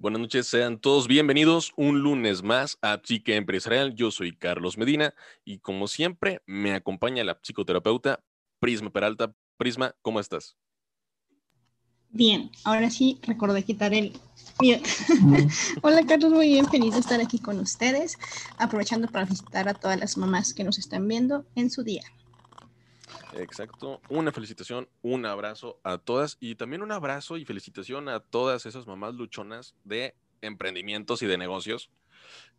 Buenas noches, sean todos bienvenidos un lunes más a Psique Empresarial. Yo soy Carlos Medina y como siempre me acompaña la psicoterapeuta Prisma Peralta. Prisma, ¿cómo estás? Bien, ahora sí recordé quitar el Hola Carlos, muy bien, feliz de estar aquí con ustedes, aprovechando para felicitar a todas las mamás que nos están viendo en su día. Exacto. Una felicitación, un abrazo a todas y también un abrazo y felicitación a todas esas mamás luchonas de emprendimientos y de negocios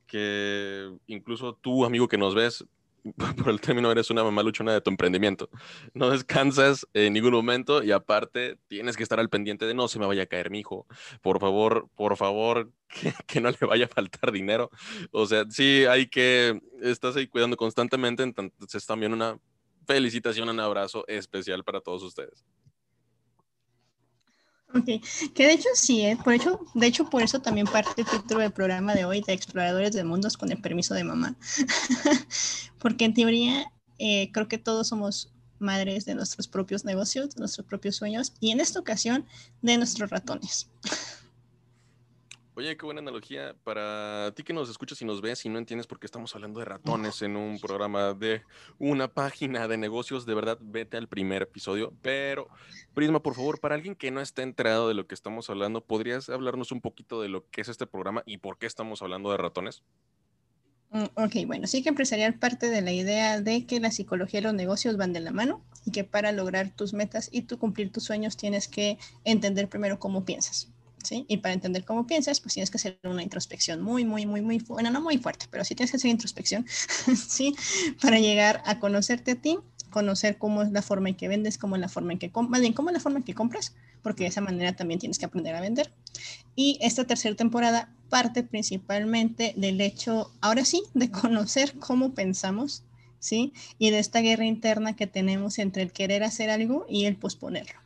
que incluso tú, amigo que nos ves, por el término eres una mamá luchona de tu emprendimiento. No descansas en ningún momento y aparte tienes que estar al pendiente de no se me vaya a caer mi hijo. Por favor, por favor, que, no le vaya a faltar dinero. O sea, sí hay que, estás ahí cuidando constantemente, entonces también una felicitación, un abrazo especial para todos ustedes. Ok, que de hecho sí, ¿eh? por hecho, de hecho por eso también parte el título del programa de hoy de Exploradores de Mundos con el permiso de mamá, porque en teoría eh, creo que todos somos madres de nuestros propios negocios, de nuestros propios sueños y en esta ocasión de nuestros ratones. Oye, qué buena analogía. Para ti que nos escuchas y nos ves y no entiendes por qué estamos hablando de ratones en un programa de una página de negocios, de verdad, vete al primer episodio. Pero, Prisma, por favor, para alguien que no esté enterado de lo que estamos hablando, ¿podrías hablarnos un poquito de lo que es este programa y por qué estamos hablando de ratones? Mm, ok, bueno, sí que empresarial parte de la idea de que la psicología y los negocios van de la mano y que para lograr tus metas y tu cumplir tus sueños tienes que entender primero cómo piensas. Y para entender cómo piensas, pues tienes que hacer una introspección muy, muy, muy, muy, bueno, no muy fuerte, pero sí tienes que hacer introspección, ¿sí? Para llegar a conocerte a ti, conocer cómo es la forma en que vendes, cómo es la forma en que, más bien, cómo es la forma en que compras, porque de esa manera también tienes que aprender a vender. Y esta tercera temporada parte principalmente del hecho, ahora sí, de conocer cómo pensamos, ¿sí? Y de esta guerra interna que tenemos entre el querer hacer algo y el posponerlo.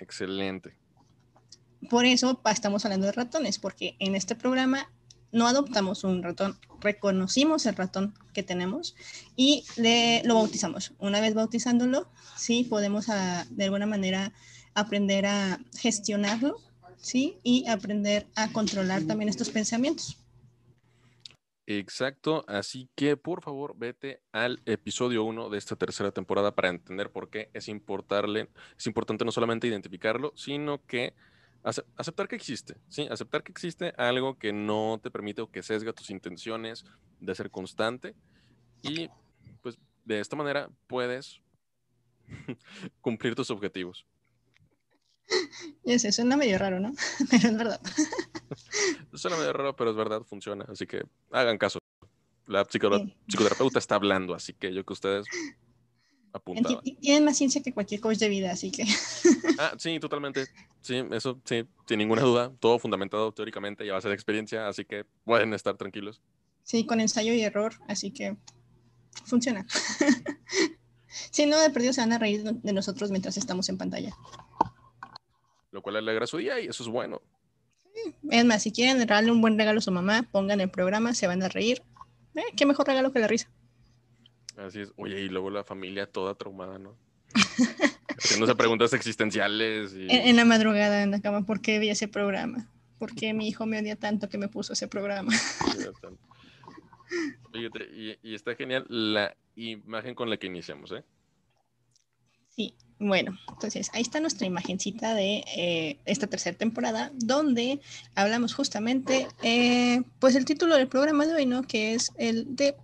Excelente por eso estamos hablando de ratones, porque en este programa no adoptamos un ratón, reconocimos el ratón que tenemos y le, lo bautizamos. Una vez bautizándolo, sí podemos ah, de alguna manera aprender a gestionarlo, sí, y aprender a controlar también estos pensamientos. Exacto, así que por favor vete al episodio 1 de esta tercera temporada para entender por qué es, importarle, es importante no solamente identificarlo, sino que aceptar que existe, ¿sí? Aceptar que existe algo que no te permite o que sesga tus intenciones de ser constante y pues de esta manera puedes cumplir tus objetivos. Y eso suena medio raro, ¿no? Pero es verdad. suena medio raro, pero es verdad, funciona. Así que hagan caso. La psicoterapeuta está hablando, así que yo que ustedes tienen más ciencia que cualquier coach de vida, así que. ah, sí, totalmente. Sí, eso sí, sin ninguna duda. Todo fundamentado teóricamente y a base de experiencia, así que pueden estar tranquilos. Sí, con ensayo y error, así que funciona. si no, de perdido se van a reír de nosotros mientras estamos en pantalla. Lo cual alegra su día y eso es bueno. Es más, si quieren darle un buen regalo a su mamá, pongan el programa, se van a reír. Eh, qué mejor regalo que la risa. Así es. Oye, y luego la familia toda traumada, ¿no? Haciéndose preguntas existenciales. En, la madrugada en la cama, ¿por qué vi ese programa? ¿Por qué mi hijo me odia tanto que me puso ese programa? y, y, está genial la imagen con la que iniciamos, ¿eh? Sí, bueno, entonces ahí está nuestra imagencita de eh, esta tercera temporada, donde hablamos justamente, eh, pues el título del programa de hoy, ¿no? Que es el de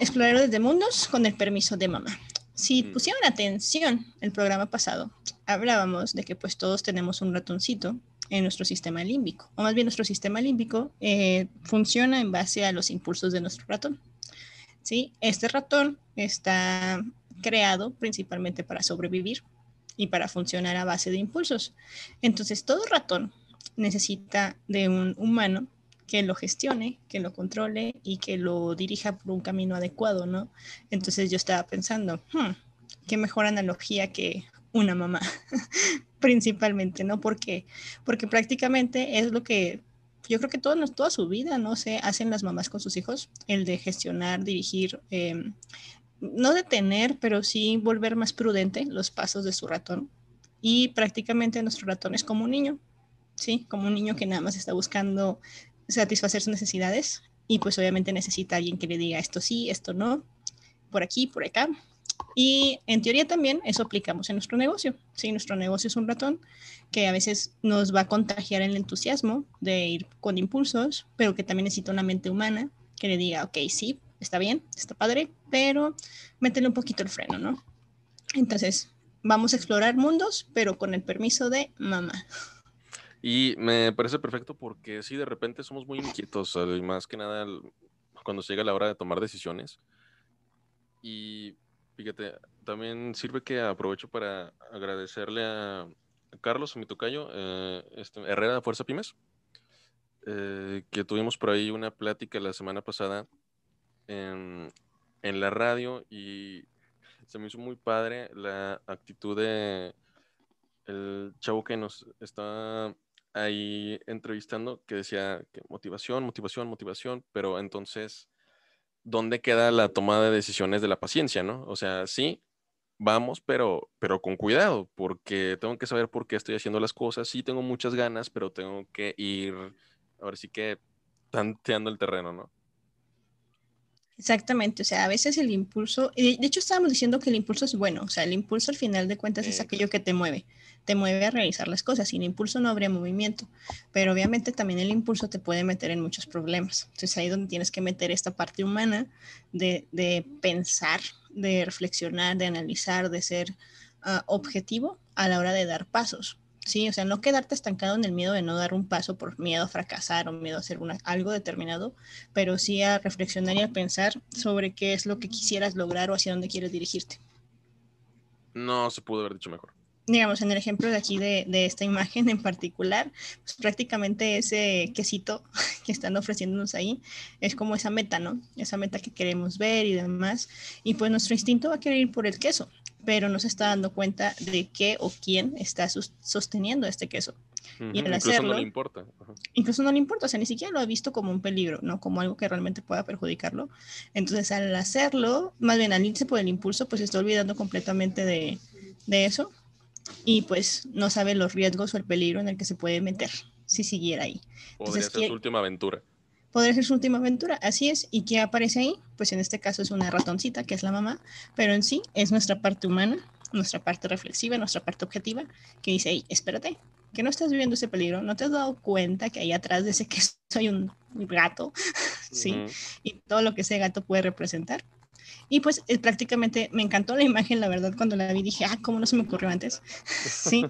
Exploradores de Mundos con el permiso de mamá. Si mm. pusieron atención el programa pasado, hablábamos de que pues todos tenemos un ratoncito en nuestro sistema límbico, o más bien nuestro sistema límbico eh, funciona en base a los impulsos de nuestro ratón. ¿sí? Este ratón está creado principalmente para sobrevivir y para funcionar a base de impulsos. Entonces, todo ratón necesita de un humano que lo gestione, que lo controle y que lo dirija por un camino adecuado, ¿no? Entonces yo estaba pensando, hmm, qué mejor analogía que una mamá, principalmente, ¿no? Porque, porque prácticamente es lo que yo creo que todo, toda su vida, no sé, hacen las mamás con sus hijos, el de gestionar, dirigir, em, no detener, pero sí volver más prudente los pasos de su ratón. Y prácticamente nuestro ratón es como un niño, ¿sí? Como un niño que nada más está buscando satisfacer sus necesidades y pues obviamente necesita alguien que le diga esto sí, esto no, por aquí, por acá. Y en teoría también eso aplicamos en nuestro negocio. Sí, nuestro negocio es un ratón que a veces nos va a contagiar el entusiasmo de ir con impulsos, pero que también necesita una mente humana que le diga, ok, sí, está bien, está padre, pero métele un poquito el freno, ¿no? Entonces, vamos a explorar mundos, pero con el permiso de mamá. Y me parece perfecto porque sí, de repente somos muy inquietos, más que nada cuando llega la hora de tomar decisiones. Y fíjate, también sirve que aprovecho para agradecerle a Carlos, a mi tocayo, eh, este, Herrera de Fuerza Pymes, eh, que tuvimos por ahí una plática la semana pasada en, en la radio y se me hizo muy padre la actitud de el chavo que nos está ahí entrevistando que decía que motivación, motivación, motivación, pero entonces, ¿dónde queda la toma de decisiones de la paciencia, no? O sea, sí, vamos, pero, pero con cuidado, porque tengo que saber por qué estoy haciendo las cosas. Sí, tengo muchas ganas, pero tengo que ir, ahora sí que tanteando el terreno, ¿no? Exactamente, o sea, a veces el impulso, de hecho estábamos diciendo que el impulso es bueno, o sea, el impulso al final de cuentas es aquello que te mueve, te mueve a realizar las cosas, sin impulso no habría movimiento, pero obviamente también el impulso te puede meter en muchos problemas, entonces ahí es donde tienes que meter esta parte humana de, de pensar, de reflexionar, de analizar, de ser ah, objetivo a la hora de dar pasos, Sí, o sea, no quedarte estancado en el miedo de no dar un paso por miedo a fracasar o miedo a hacer algo determinado, pero sí a reflexionar y a pensar sobre qué es lo que quisieras lograr o hacia dónde quieres dirigirte. No se pudo haber dicho mejor. Digamos, en el ejemplo de aquí de, de esta imagen en particular, pues prácticamente ese quesito que están ofreciéndonos ahí es como esa meta, ¿no? Esa meta que queremos ver y demás. Y pues nuestro instinto va a querer ir por el queso pero no se está dando cuenta de qué o quién está sosteniendo este queso. y al incluso hacerlo, no le importa. Incluso no le importa, o sea, ni siquiera lo ha visto como un peligro, ¿no? Como algo que realmente pueda perjudicarlo. Entonces, al hacerlo, más bien al irse por el impulso, pues está olvidando completamente de, de eso y pues no sabe los riesgos o el peligro en el que se puede meter si siguiera ahí. Podría ser su última aventura podría ser su última aventura. Así es. ¿Y qué aparece ahí? Pues en este caso es una ratoncita, que es la mamá, pero en sí es nuestra parte humana, nuestra parte reflexiva, nuestra parte objetiva, que dice, hey, espérate, que no estás viviendo ese peligro, no te has dado cuenta que ahí atrás de ese que soy un gato, ¿sí? Y todo lo que ese gato puede representar. Y pues eh, prácticamente me encantó la imagen, la verdad, cuando la vi dije, ah, ¿cómo no se me ocurrió antes? sí,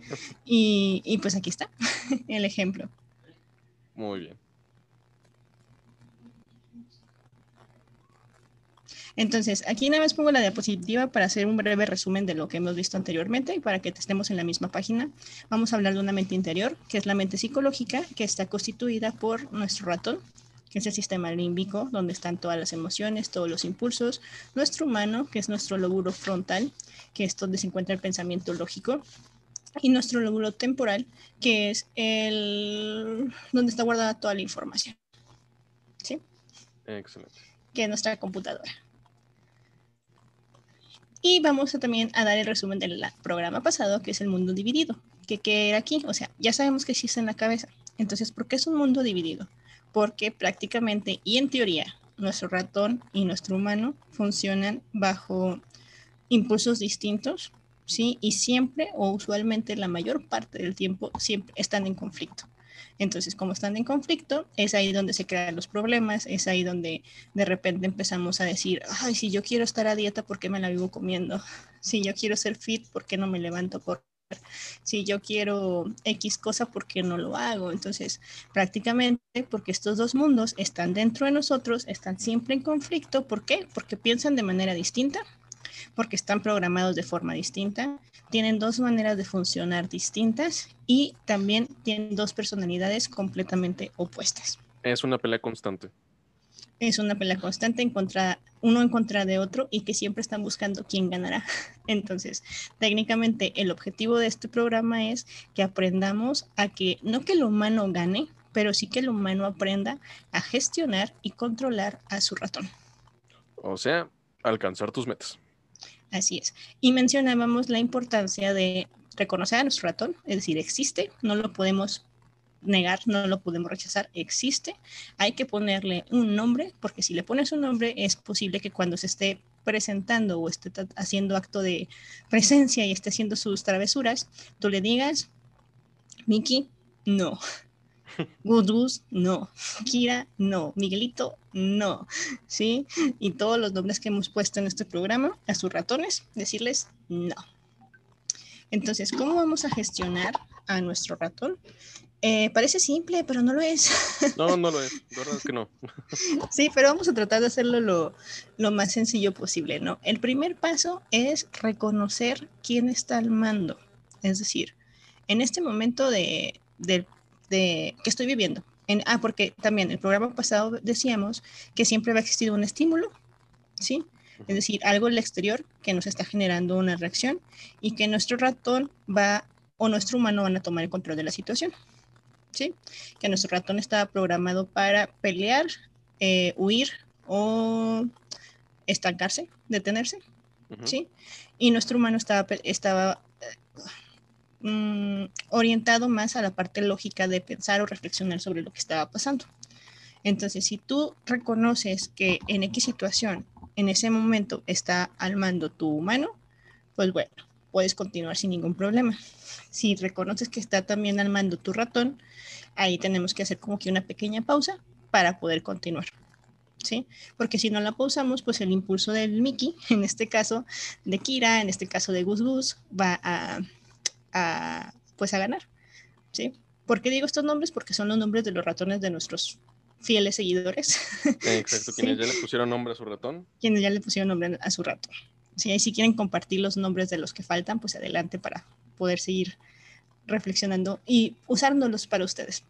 y, y pues aquí está el ejemplo. Muy bien. Entonces, aquí nada más pongo la diapositiva para hacer un breve resumen de lo que hemos visto anteriormente y para que estemos en la misma página. Vamos a hablar de una mente interior, que es la mente psicológica, que está constituida por nuestro ratón, que es el sistema límbico, donde están todas las emociones, todos los impulsos, nuestro humano, que es nuestro lóbulo frontal, que es donde se encuentra el pensamiento lógico, y nuestro lóbulo temporal, que es el donde está guardada toda la información. ¿Sí? Excelente. Que es nuestra computadora. Y vamos a también a dar el resumen del programa pasado, que es el mundo dividido. ¿Qué, ¿Qué era aquí? O sea, ya sabemos que existe en la cabeza. Entonces, ¿por qué es un mundo dividido? Porque prácticamente y en teoría nuestro ratón y nuestro humano funcionan bajo impulsos distintos, ¿sí? Y siempre o usualmente la mayor parte del tiempo siempre están en conflicto. Entonces, como están en conflicto, es ahí donde se crean los problemas, es ahí donde de repente empezamos a decir, ay, si yo quiero estar a dieta, ¿por qué me la vivo comiendo? Si yo quiero ser fit, ¿por qué no me levanto por si yo quiero X cosa, ¿por qué no lo hago? Entonces, prácticamente porque estos dos mundos están dentro de nosotros, están siempre en conflicto. ¿Por qué? Porque piensan de manera distinta, porque están programados de forma distinta, tienen dos maneras de funcionar distintas y también tienen dos personalidades completamente opuestas. Es una pelea constante. Es una pelea constante en contra, uno en contra de otro y que siempre están buscando quién ganará. Entonces, técnicamente el objetivo de este programa es que aprendamos a que no que el humano gane, pero sí que el humano aprenda a gestionar y controlar a su ratón. O sea, alcanzar tus metas. Así es. Y mencionábamos la importancia de reconocer a nuestro ratón, es decir, existe, no lo podemos negar, no lo podemos rechazar, existe. Hay que ponerle un nombre, porque si le pones un nombre es posible que cuando se esté presentando o esté haciendo acto de presencia y esté haciendo sus travesuras, tú le digas, Miki, no. Gudus, no. Kira, no. Miguelito, no. ¿Sí? Y todos los nombres que hemos puesto en este programa a sus ratones, decirles no. Entonces, ¿cómo vamos a gestionar a nuestro ratón? Eh, parece simple, pero no lo es. No, no lo es, la verdad es que no. Sí, pero vamos a tratar de hacerlo lo, lo, más sencillo posible, ¿no? El primer paso es reconocer quién está al mando. Es decir, en este momento de, de, de que estoy viviendo, en, ah, porque también el programa pasado decíamos que siempre va a existir un estímulo, ¿sí? Es decir, algo en el exterior que nos está generando una reacción y que nuestro ratón va o nuestro humano van a tomar el control de la situación. ¿Sí? Que nuestro ratón estaba programado para pelear, eh, huir o estancarse, detenerse, ¿sí? Y nuestro humano estaba, estaba eh, mm, orientado más a la parte lógica de pensar o reflexionar sobre lo que estaba pasando. Entonces, si tú reconoces que en X situación, en ese momento está al mando tu humano, pues bueno, puedes continuar sin ningún problema. Si reconoces que está también al mando tu ratón, ahí tenemos que hacer como que una pequeña pausa para poder continuar. ¿Sí? Porque si no la pausamos, pues el impulso del Mickey, en este caso de Kira, en este caso de Gus Gus, va a, pues a ganar. ¿Sí? ¿Por qué digo estos nombres? Porque son los nombres de los ratones de nuestros fieles seguidores. Exacto, quienes ya le pusieron nombre a su ratón. Quienes ya le pusieron nombre a su ratón. Si si quieren compartir los nombres de los que faltan, pues adelante para poder seguir reflexionando y usándolos para ustedes.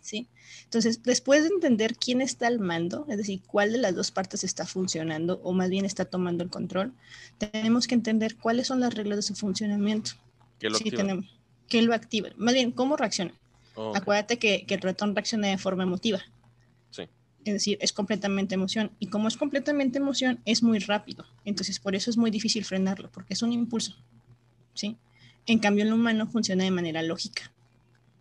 ¿Sí? Entonces, después de entender quién está al mando, es decir, cuál de las dos partes está funcionando o más bien está tomando el control, tenemos que entender cuáles son las reglas de su funcionamiento. ¿Qué lo activa? Tenemos, ¿Qué lo activa? Más bien, ¿cómo reacciona? Oh, Acuérdate que, que, el ratón reacciona de forma emotiva. Es decir, es completamente emoción. Y como es completamente emoción, es muy rápido. Entonces, por eso es muy difícil frenarlo, porque es un impulso. ¿Sí? En cambio, el humano funciona de manera lógica.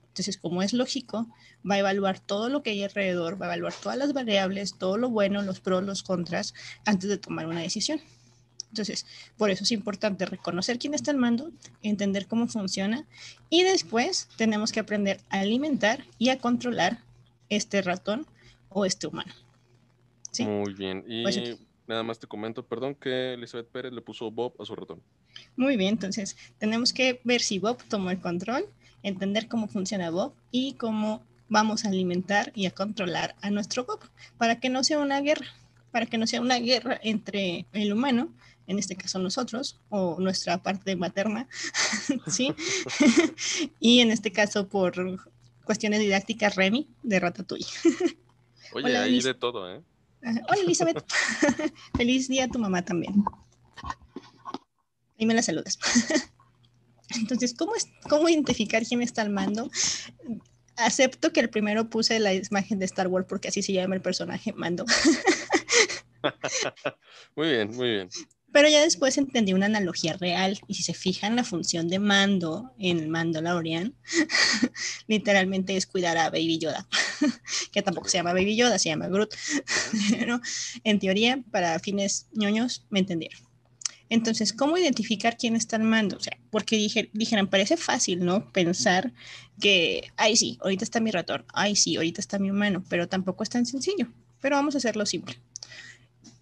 Entonces, como es lógico, va a evaluar todo lo que hay alrededor, va a evaluar todas las variables, todo lo bueno, los pros, los contras, antes de tomar una decisión. Entonces, por eso es importante reconocer quién está al mando, entender cómo funciona y después tenemos que aprender a alimentar y a controlar este ratón o este humano. Muy bien. Y pues nada más te comento, perdón, que Elizabeth Pérez le puso Bob a su ratón. Muy bien, entonces tenemos que ver si Bob tomó el control, entender cómo funciona Bob y cómo vamos a alimentar y a controlar a nuestro Bob para que no sea una guerra, para que no sea una guerra entre el humano, en este caso nosotros, o nuestra parte materna, ¿sí? y en este caso por cuestiones didácticas, Remy de Ratatouille. Oye, ahí de todo, ¿eh? Hola, Elizabeth. Feliz día a tu mamá también. Y me la saludas. Entonces, ¿cómo, es, ¿cómo identificar quién está al mando? Acepto que el primero puse la imagen de Star Wars porque así se llama el personaje mando. muy bien, muy bien. Pero ya después entendí una analogía real y si se fijan la función de mando en el mando Laurian, literalmente es cuidar a Baby Yoda, que tampoco se llama Baby Yoda, se llama Groot. Pero en teoría, para fines ñoños, me entendieron. Entonces, ¿cómo identificar quién está al mando? O sea, porque dije, dijeran, parece fácil, ¿no? Pensar que, ay, sí, ahorita está mi ratón, ay, sí, ahorita está mi humano, pero tampoco es tan sencillo. Pero vamos a hacerlo simple.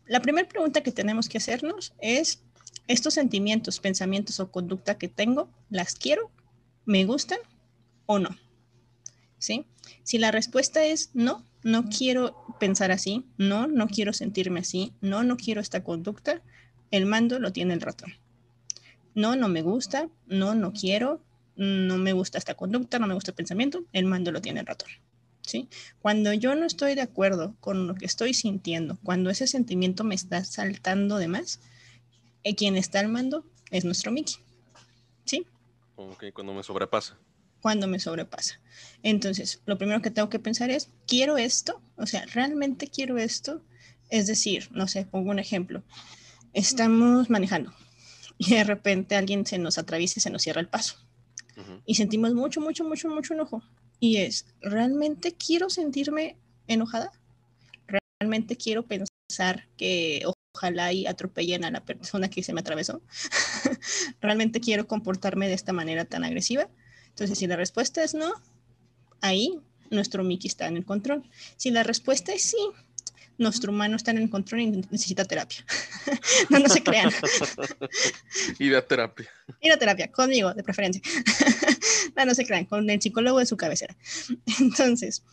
La primera pregunta que tenemos que hacernos es, ¿estos sentimientos, pensamientos o conducta que tengo, las quiero, me gustan o no? ¿Sí? Si la respuesta es no, no quiero pensar así, no, no quiero sentirme así, no, no quiero esta conducta, el mando lo tiene el ratón. No, no me gusta, no, no quiero, no me gusta esta conducta, no me gusta el pensamiento, el mando lo tiene el ratón. ¿Sí? Cuando yo no estoy de acuerdo con lo que estoy sintiendo, cuando ese sentimiento me está saltando de más, eh, quien está al mando es nuestro Mickey. ¿Sí? Ok, cuando me sobrepasa. Cuando me sobrepasa. Entonces, lo primero que tengo que pensar es, ¿quiero esto? O sea, ¿realmente quiero esto? Es decir, no sé, pongo un ejemplo estamos manejando y de repente alguien se nos atraviesa y se nos cierra el paso. Y sentimos mucho, mucho, mucho, mucho enojo. Y es, ¿realmente quiero sentirme enojada? ¿Realmente quiero pensar que ojalá y atropellen a la persona que se me atravesó? ¿Realmente quiero comportarme de esta manera tan agresiva? Entonces, si la respuesta es no, ahí nuestro Mickey está en el control. Si la respuesta es sí, nuestro humano está en el control y necesita terapia. no, no se crean. Ir a terapia. Ir a terapia, conmigo, de preferencia. No, no se crean, con el psicólogo de su cabecera. Entonces,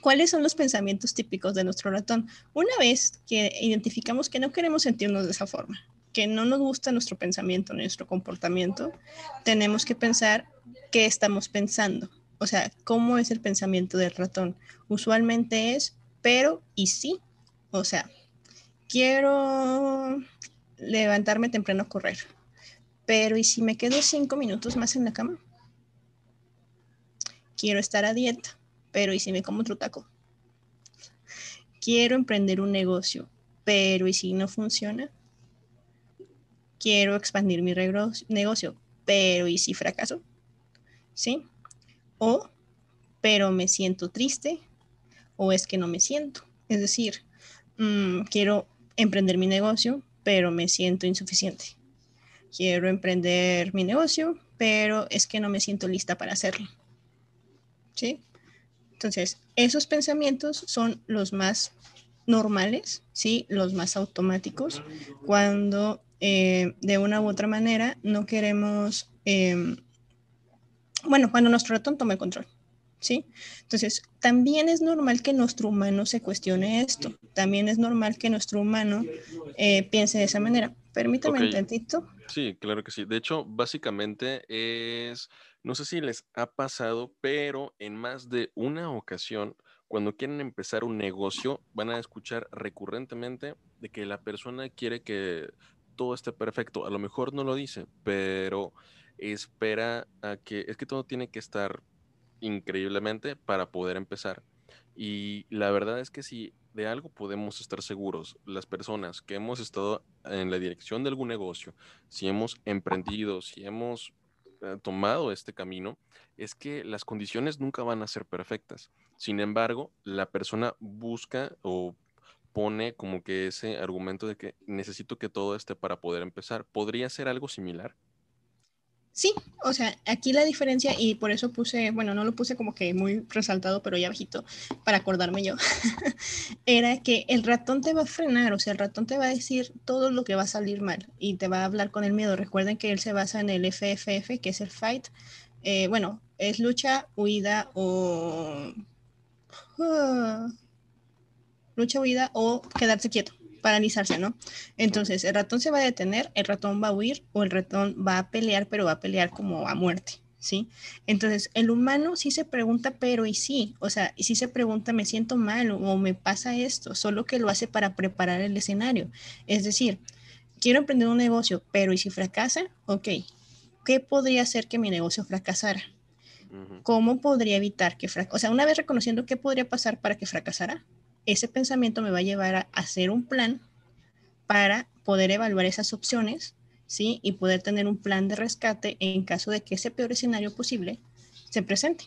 ¿cuáles son los pensamientos típicos de nuestro ratón? Una vez que identificamos que no queremos sentirnos de esa forma, que no nos gusta nuestro pensamiento, nuestro comportamiento, tenemos que pensar qué estamos pensando. O sea, ¿cómo es el pensamiento del ratón? Usualmente es pero y sí. O sea, quiero levantarme temprano a correr, pero ¿y si me quedo cinco minutos más en la cama? Quiero estar a dieta, pero ¿y si me como otro taco? Quiero emprender un negocio, pero ¿y si no funciona? Quiero expandir mi negocio, pero ¿y si fracaso? ¿Sí? O, pero me siento triste, o es que no me siento. Es decir, mm, quiero emprender mi negocio, pero me siento insuficiente. Quiero emprender mi negocio, pero es que no me siento lista para hacerlo. ¿Sí? Entonces, esos pensamientos son los más normales, ¿sí? Los más automáticos, cuando eh, de una u otra manera no queremos, em, bueno, cuando nuestro ratón toma el control, ¿sí? Entonces, también es normal que nuestro humano se cuestione esto, también es normal que nuestro humano eh, piense de esa manera. Permítame un tantito. Sí, claro que sí. De hecho, básicamente es, no sé si les ha pasado, pero en más de una ocasión, cuando quieren empezar un negocio, van a escuchar recurrentemente de que la persona quiere que todo esté perfecto. A lo mejor no lo dice, pero espera a que, es que todo tiene que estar increíblemente para poder empezar. Y la verdad es que si de algo podemos estar seguros, las personas que hemos estado en la dirección de algún negocio, si hemos emprendido, si hemos tomado este camino, es que las condiciones nunca van a ser perfectas. Sin embargo, la persona busca o pone como que ese argumento de que necesito que todo esté para poder empezar. ¿Podría ser algo similar? Sí, o sea, aquí la diferencia, y por eso puse, bueno, no lo puse como que muy resaltado, pero ya bajito, para acordarme yo, era que el ratón te va a frenar, o sea, el ratón te va a decir todo lo que va a salir mal y te va a hablar con el miedo. Recuerden que él se basa en el FFF, que es el fight, eh, bueno, es lucha, huida o... Ah, lucha, huida o quedarse quieto paralizarse, ¿no? Entonces, el ratón se va a detener, el ratón va a huir o el ratón va a pelear, pero va a pelear como a muerte, ¿sí? Entonces, el humano sí se pregunta, pero y sí, o sea, y sí se pregunta, me siento mal o me pasa esto, solo que lo hace para preparar el escenario. Es decir, quiero emprender un negocio, pero ¿y si fracasa? Ok, ¿qué podría hacer que mi negocio fracasara? ¿Cómo podría evitar que fracasara? O sea, una vez reconociendo qué podría pasar para que fracasara, ese pensamiento me va a llevar a hacer un plan para poder evaluar esas opciones, ¿sí? Y poder tener un plan de rescate en caso de que ese peor escenario posible se presente.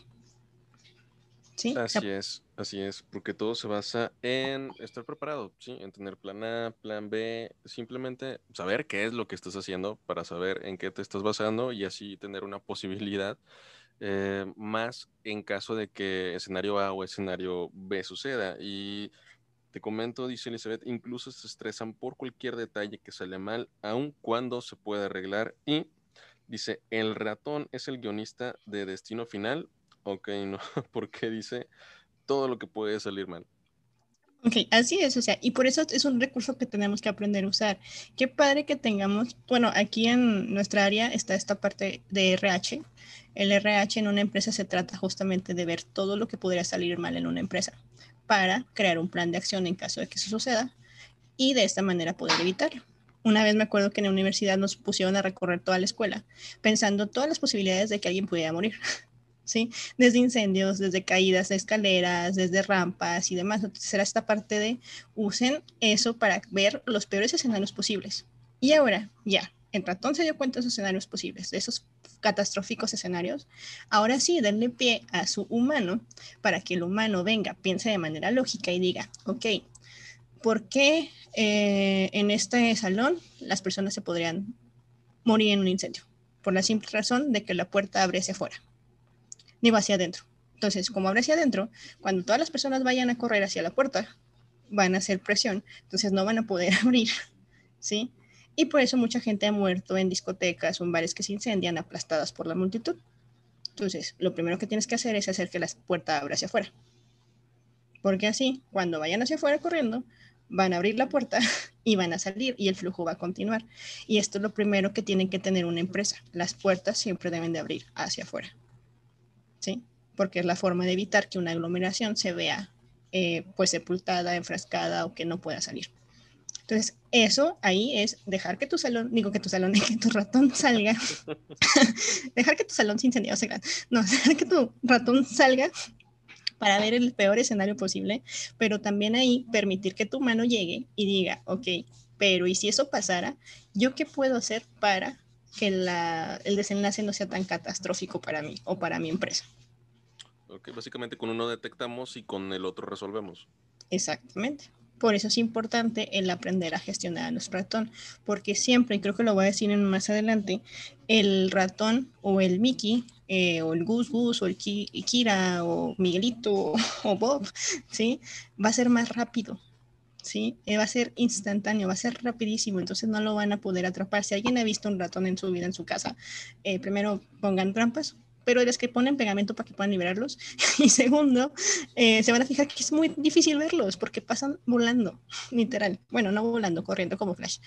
¿Sí? Así es, así es, porque todo se basa en estar preparado, ¿sí? En tener plan A, plan B, simplemente saber qué es lo que estás haciendo para saber en qué te estás basando y así tener una posibilidad eh, más en caso de que escenario A o escenario B suceda. Y te comento, dice Elizabeth, incluso se estresan por cualquier detalle que sale mal, aun cuando se puede arreglar. Y dice, el ratón es el guionista de Destino Final. Ok, no, porque dice todo lo que puede salir mal. Ok, así es, o sea, y por eso es un recurso que tenemos que aprender a usar. Qué padre que tengamos, bueno, aquí en nuestra área está esta parte de RH. El RH en una empresa se trata justamente de ver todo lo que podría salir mal en una empresa para crear un plan de acción en caso de que eso suceda y de esta manera poder evitarlo. Una vez me acuerdo que en la universidad nos pusieron a recorrer toda la escuela pensando todas las posibilidades de que alguien pudiera morir. Desde incendios, desde caídas de escaleras, desde rampas y demás. Entonces era esta parte de usen eso para ver los peores escenarios posibles. Y ahora, ya, el ratón se dio cuenta de esos escenarios posibles, de esos catastróficos escenarios, ahora sí, denle pie a su humano para que el humano venga, piense de manera lógica y diga, ok, ¿por qué eh, en este salón las personas se podrían morir en un incendio? Por la simple razón de que la puerta abre hacia afuera, ni va hacia adentro. Entonces, como abre hacia adentro, cuando todas las personas vayan a correr hacia la puerta, van a hacer presión, entonces no van a poder abrir, ¿sí? Y por eso mucha gente ha muerto en discotecas o en bares que se incendian aplastadas por la multitud. Entonces, lo primero que tienes que hacer es hacer que la puerta abra hacia afuera. Porque así, cuando vayan hacia afuera corriendo, van a abrir la puerta y van a salir y el flujo va a continuar. Y esto es lo primero que tiene que tener una empresa. Las puertas siempre deben de abrir hacia afuera. ¿Sí? Porque es la forma de evitar que una aglomeración se vea eh, pues sepultada, enfrascada o que no pueda salir. Entonces, eso ahí es dejar que tu salón, digo que tu salón, que tu ratón salga, dejar que tu salón se incendie, o sea, no, dejar que tu ratón salga para ver el peor escenario posible, pero también ahí permitir que tu mano llegue y diga, ok, pero ¿y si eso pasara? ¿Yo qué puedo hacer para que la, el desenlace no sea tan catastrófico para mí o para mi empresa? Ok, básicamente con uno detectamos y con el otro resolvemos. Exactamente. Por eso es importante el aprender a gestionar a nuestro ratón, porque siempre, y creo que lo voy a decir más adelante, el ratón o el Mickey, eh, o el Gus Gus, o el Kira, o Miguelito, o Bob, ¿sí? Va a ser más rápido, ¿sí? Eh, va a ser instantáneo, va a ser rapidísimo, entonces no lo van a poder atrapar. Si alguien ha visto un ratón en su vida en su casa, eh, primero pongan trampas, pero es que ponen pegamento para que puedan liberarlos. Y segundo, eh, se van a fijar que es muy difícil verlos porque pasan volando, literal. Bueno, no volando, corriendo como Flash.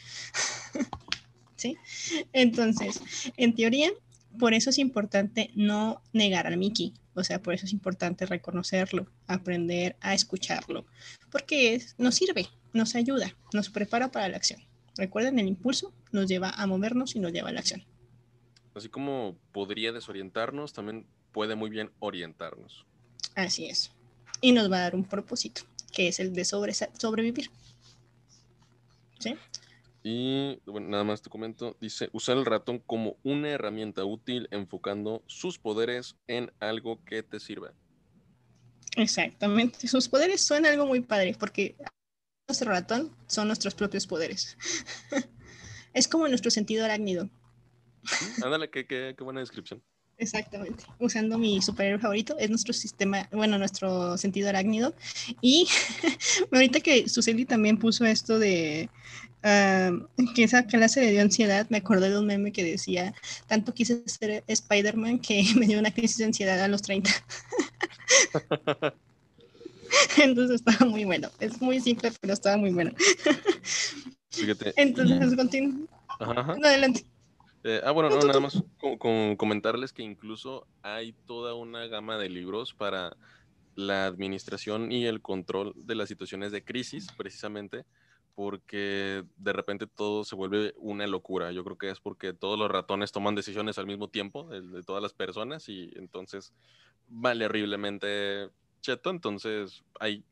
Entonces, en teoría, por eso es importante no negar al Mickey. O sea, por eso es importante reconocerlo, aprender a escucharlo, porque nos sirve, nos ayuda, nos prepara para la acción. Recuerden, el impulso nos lleva a movernos y nos lleva a la acción así como podría desorientarnos, también puede muy bien orientarnos. Así es. Y nos va a dar un propósito, que es el de sobrevivir. ¿Sí? Y bueno, nada más te comento, dice, usar el ratón como una herramienta útil enfocando sus poderes en algo que te sirva. Exactamente, sus poderes son algo muy padre porque nuestro ratón son nuestros propios poderes. es como nuestro sentido arácnido. Ándale, qué, qué, qué buena descripción. Exactamente, usando mi superhéroe favorito, es nuestro sistema, bueno, nuestro sentido arácnido. Y ahorita que Suseli también puso esto de que esa clase le dio ansiedad, me acordé de un meme que decía, tanto quise ser Spider-Man que me dio una crisis de ansiedad a los 30. Entonces estaba muy bueno, es muy simple, pero estaba muy bueno. Entonces, continúo. Adelante. Eh, ah, bueno, no, nada más con, comentarles que incluso hay toda una gama de libros para la administración y el control de las situaciones de crisis, precisamente, porque de repente todo se vuelve una locura. Yo creo que es porque todos los ratones toman decisiones al mismo tiempo, de, todas las personas, y entonces vale horriblemente cheto. Entonces hay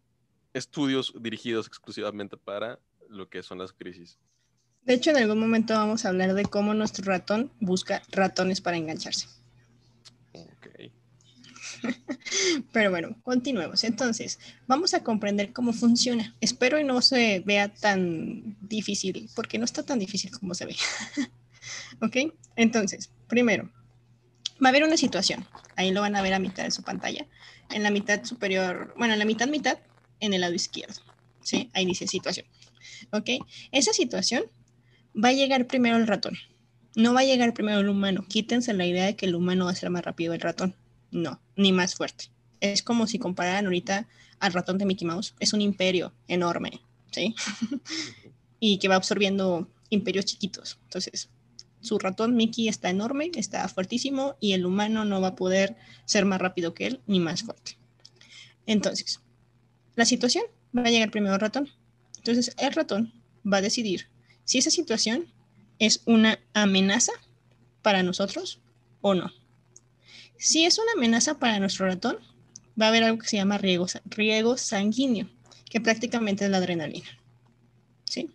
estudios dirigidos exclusivamente para lo que son las crisis. De hecho, en algún momento vamos a hablar de cómo nuestro ratón busca ratones para engancharse. Ok. Pero bueno, continuemos. Entonces, vamos a comprender cómo funciona. Espero y no se vea tan difícil, porque no está tan difícil como se ve. ok, entonces, primero, va a haber una situación. Ahí lo van a ver a mitad de su pantalla. En la mitad superior, bueno, en la mitad, mitad, en el lado izquierdo. ¿Sí? Ahí dice situación. Ok, esa situación va a llegar primero el ratón. No va a llegar primero el humano. Quítense la idea de que el humano va a ser más rápido el ratón. No, ni más fuerte. Es como si compararan ahorita al ratón de Mickey Mouse. Es un imperio enorme, ¿sí? y que va absorbiendo imperios chiquitos. Entonces, su ratón Mickey está enorme, está fuertísimo y el humano no va a poder ser más rápido que él ni más fuerte. Entonces, la situación va a llegar primero el ratón. Entonces, el ratón va a decidir si esa situación es una amenaza para nosotros o no. Si es una amenaza para nuestro ratón, va a haber algo que se llama riego, riego sanguíneo, que prácticamente es la adrenalina. ¿sí?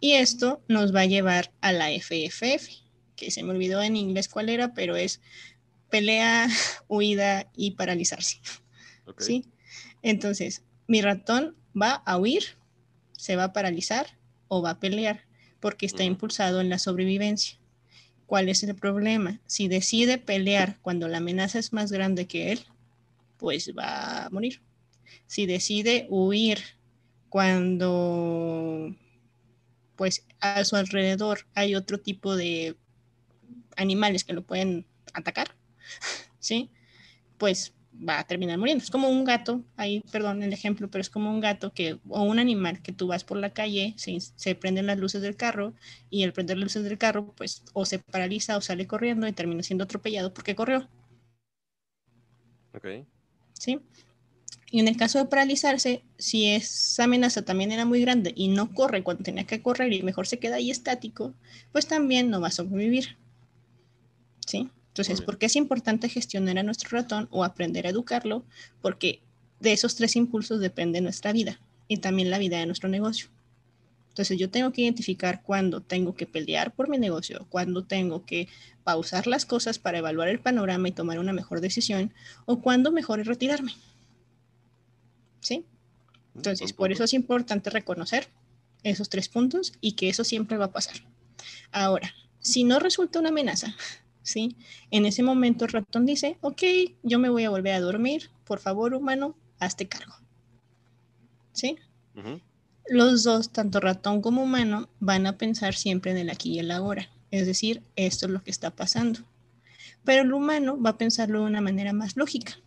Y esto nos va a llevar a la FFF, que se me olvidó en inglés cuál era, pero es pelea, huida y paralizarse. ¿Sí? Entonces, mi ratón va a huir, se va a paralizar o va a pelear porque está impulsado en la sobrevivencia. ¿Cuál es el problema? Si decide pelear cuando la amenaza es más grande que él, pues va a morir. Si decide huir cuando pues a su alrededor hay otro tipo de animales que lo pueden atacar, ¿sí? Pues va a terminar muriendo. Es como un gato, ahí, perdón el ejemplo, pero es como un gato que, o un animal que tú vas por la calle, se, se, prenden las luces del carro y al prender las luces del carro, pues o se paraliza o sale corriendo y termina siendo atropellado porque corrió. Ok. ¿Sí? Y en el caso de paralizarse, si esa amenaza también era muy grande y no corre cuando tenía que correr y mejor se queda ahí estático, pues también no va a sobrevivir. ¿Sí? Entonces, ¿por qué es importante gestionar a nuestro ratón o aprender a educarlo? Porque de esos tres impulsos depende nuestra vida y también la vida de nuestro negocio. Entonces, yo tengo que identificar cuándo tengo que pelear por mi negocio, cuándo tengo que pausar las cosas para evaluar el panorama y tomar una mejor decisión, o cuándo mejor es retirarme. ¿Sí? Entonces, por eso es importante reconocer esos tres puntos y que eso siempre va a pasar. Ahora, si no resulta una amenaza, ¿sí? En ese momento el ratón dice, ok, yo me voy a volver a dormir, por favor, humano, hazte cargo. ¿Sí? Los dos, tanto ratón como humano, van a pensar siempre en el aquí y el ahora. Es decir, esto es lo que está pasando. Pero el humano va a pensarlo de una manera más lógica.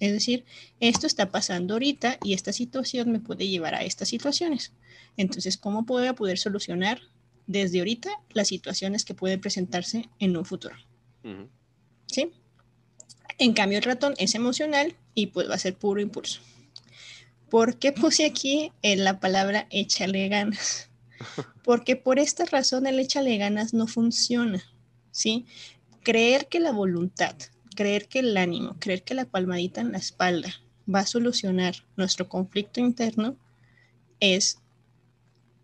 Es decir, esto está pasando ahorita y esta situación me puede llevar a estas situaciones. Entonces, ¿cómo puedo poder solucionar desde ahorita las situaciones que pueden presentarse en un futuro? ¿Sí? En cambio, el ratón es emocional y pues va a ser puro impulso. ¿Por qué puse aquí en la palabra échale ganas? Porque por esta razón el échale ganas no funciona, ¿sí? Creer que la voluntad, creer que el ánimo, creer que la palmadita en la espalda va a solucionar nuestro conflicto interno es